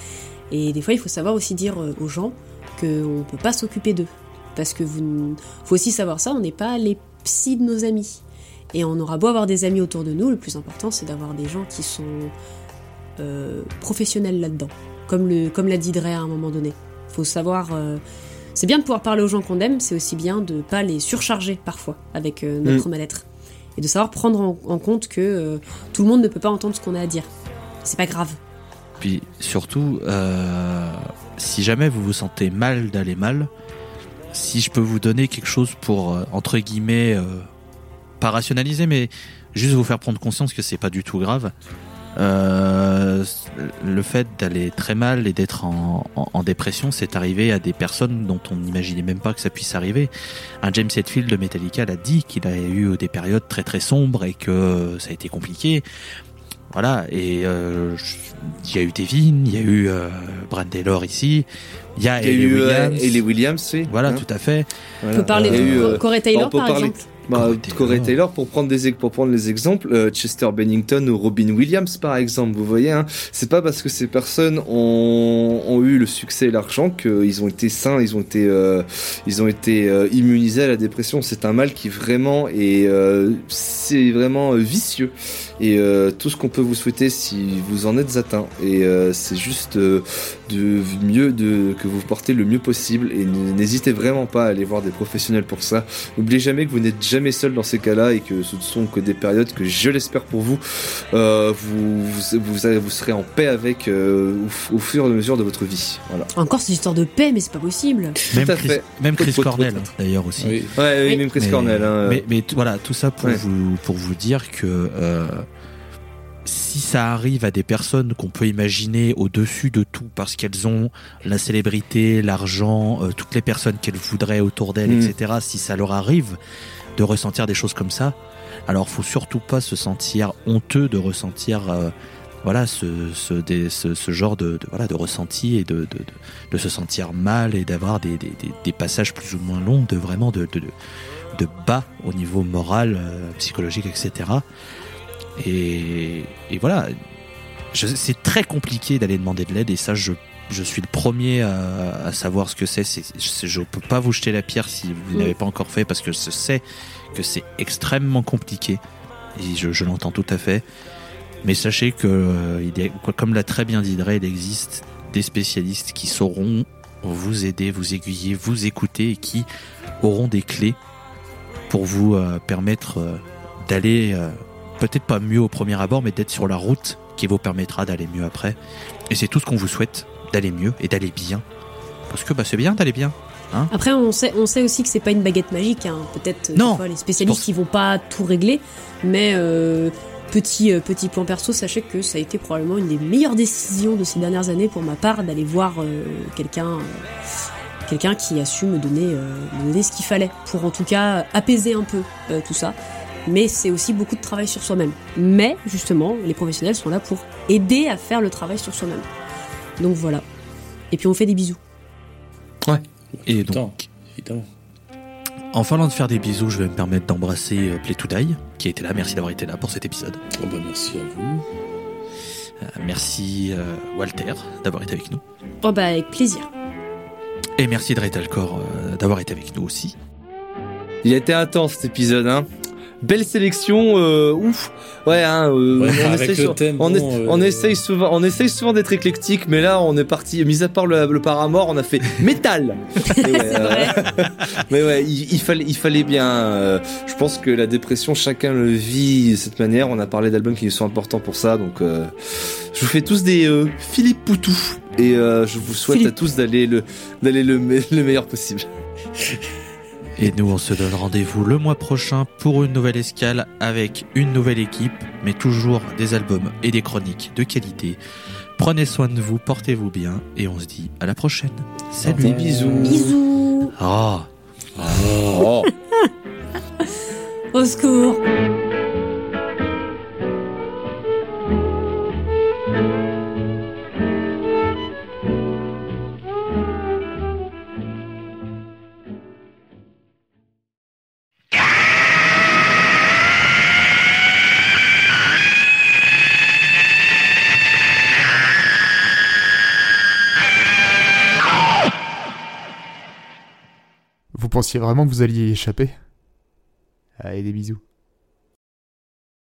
Et des fois, il faut savoir aussi dire euh, aux gens qu'on peut pas s'occuper d'eux. Parce que vous. faut aussi savoir ça, on n'est pas les psys de nos amis. Et on aura beau avoir des amis autour de nous, le plus important c'est d'avoir des gens qui sont euh, professionnels là-dedans. Comme le comme l'a dit Dre à un moment donné. Faut savoir. euh, c'est bien de pouvoir parler aux gens qu'on aime, c'est aussi bien de pas les surcharger parfois avec euh, notre mal-être. Et de savoir prendre en, en compte que tout le monde ne peut pas entendre ce qu'on a à dire. C'est pas grave. Puis surtout, si jamais vous vous sentez mal d'aller mal, si je peux vous donner quelque chose pour, euh, entre guillemets, euh, pas rationaliser, mais juste vous faire prendre conscience que c'est pas du tout grave, euh, le fait d'aller très mal et d'être en, en- dépression, c'est arrivé à des personnes dont on n'imaginait même pas que ça puisse arriver. Un James Hetfield de Metallica l'a dit qu'il a eu des périodes très très sombres et que ça a été compliqué. Voilà, et euh, il y a eu Devin, il y a eu euh, Brad Taylor ici, il y a Il y a eu euh, Williams. Hayley Williams, oui. Voilà, Hein, tout à fait. voilà. On peut parler de Corey Taylor par parler- exemple. Bah, Corey Corey Taylor. Taylor, pour prendre des pour prendre les exemples, euh, Chester Bennington ou Robin Williams par exemple, vous voyez, hein, c'est pas parce que ces personnes ont, ont eu le succès et l'argent qu'ils ont été sains, ils ont été euh, ils ont été euh, immunisés à la dépression. C'est un mal qui vraiment est euh, c'est vraiment euh, vicieux et euh, tout ce qu'on peut vous souhaiter si vous en êtes atteint et euh, c'est juste euh, de mieux de que vous vous portez le mieux possible et n- n'hésitez vraiment pas à aller voir des professionnels pour ça. N'oubliez jamais que vous n'êtes jamais seul dans ces cas-là et que ce ne sont que des périodes que je l'espère pour vous, euh, vous, vous, vous, vous serez en paix avec euh, au, au fur et à mesure de votre vie. Voilà. Encore cette histoire de paix, mais c'est pas possible. Même à Chris, fait. même Chris Cornell, d'ailleurs aussi. Oui. Ouais, oui, Oui. même Chris Mais- Cornell. Hein, Mais, mais t- voilà, tout ça pour, Ouais. vous, pour vous dire que euh, si ça arrive à des personnes qu'on peut imaginer au-dessus de tout parce qu'elles ont la célébrité, l'argent, euh, toutes les personnes qu'elles voudraient autour d'elles, Mm. etc., si ça leur arrive de ressentir des choses comme ça, alors faut surtout pas se sentir honteux de ressentir euh, voilà ce, ce, des- ce, ce genre de, de- voilà de ressenti et de, de, de, se sentir mal et d'avoir des, des, des, des passages plus ou moins longs de vraiment de, de bas au niveau moral, euh, psychologique, etc. Et, et voilà, c'est très compliqué d'aller demander de l'aide et ça je je suis le premier à, à savoir ce que c'est. Je peux pas vous jeter la pierre si vous Mm. n'avez pas encore fait parce que je sais que c'est extrêmement compliqué et je, je l'entends tout à fait. Mais sachez que, euh, il est, quoi- comme l'a très bien dit Dre, il existe des spécialistes qui sauront vous aider, vous aiguiller, vous écouter et qui auront des clés pour vous euh, permettre euh, d'aller euh, peut-être pas mieux au premier abord, mais d'être sur la route qui vous permettra d'aller mieux après. Et c'est tout ce qu'on vous souhaite, d'aller mieux et d'aller bien. Parce que bah, c'est bien d'aller bien. Après, on sait, on sait aussi que c'est pas une baguette magique. Hein. Peut-être euh, les spécialistes qui vont pas tout régler, mais euh, petit euh, petit point perso, sachez que ça a été probablement une des meilleures décisions de ces dernières années pour ma part d'aller voir euh, quelqu'un. Quelqu'un qui a su me donner, euh, me donner ce qu'il fallait pour en tout cas apaiser un peu euh, tout ça. Mais c'est aussi beaucoup de travail sur soi-même. Mais justement, les professionnels sont là pour aider à faire le travail sur soi-même. Donc voilà. Et puis on fait des bisous. Et Tout le donc, temps, évidemment. en parlant de faire des bisous, je vais me permettre d'embrasser euh, Play to Die, qui a été là. Merci d'avoir été là pour cet épisode. Oh, bah, merci à vous. Euh, merci euh, Walter d'avoir été avec nous. Oh bah avec plaisir. Et merci Dreitelcore euh, d'avoir été avec nous aussi. Il a été intense cet épisode, hein. Belle sélection, euh, ouf. Ouais, hein, euh, Ouais, on, avec essaye le thème, on, bon, est- euh, on essaye souvent, on essaye souvent d'être éclectique, mais là, on est parti. Mis à part le, le paramore, on a fait métal. Mais ouais, euh, mais ouais, il, il fallait, il fallait bien. euh, je pense que la dépression, chacun le vit de cette manière. On a parlé d'albums qui sont importants pour ça, donc euh, je vous fais tous des euh, Philippe Poutou et euh, je vous souhaite Philippe. à tous d'aller le, d'aller le, me- le meilleur possible. Et nous, on se donne rendez-vous le mois prochain pour une nouvelle escale avec une nouvelle équipe, mais toujours des albums et des chroniques de qualité. Prenez soin de vous, portez-vous bien, et on se dit à la prochaine. Salut. revoir. bisous. Bisous. Ah. Oh. Au secours. Pensiez vraiment que vous alliez y échapper? Allez, des bisous.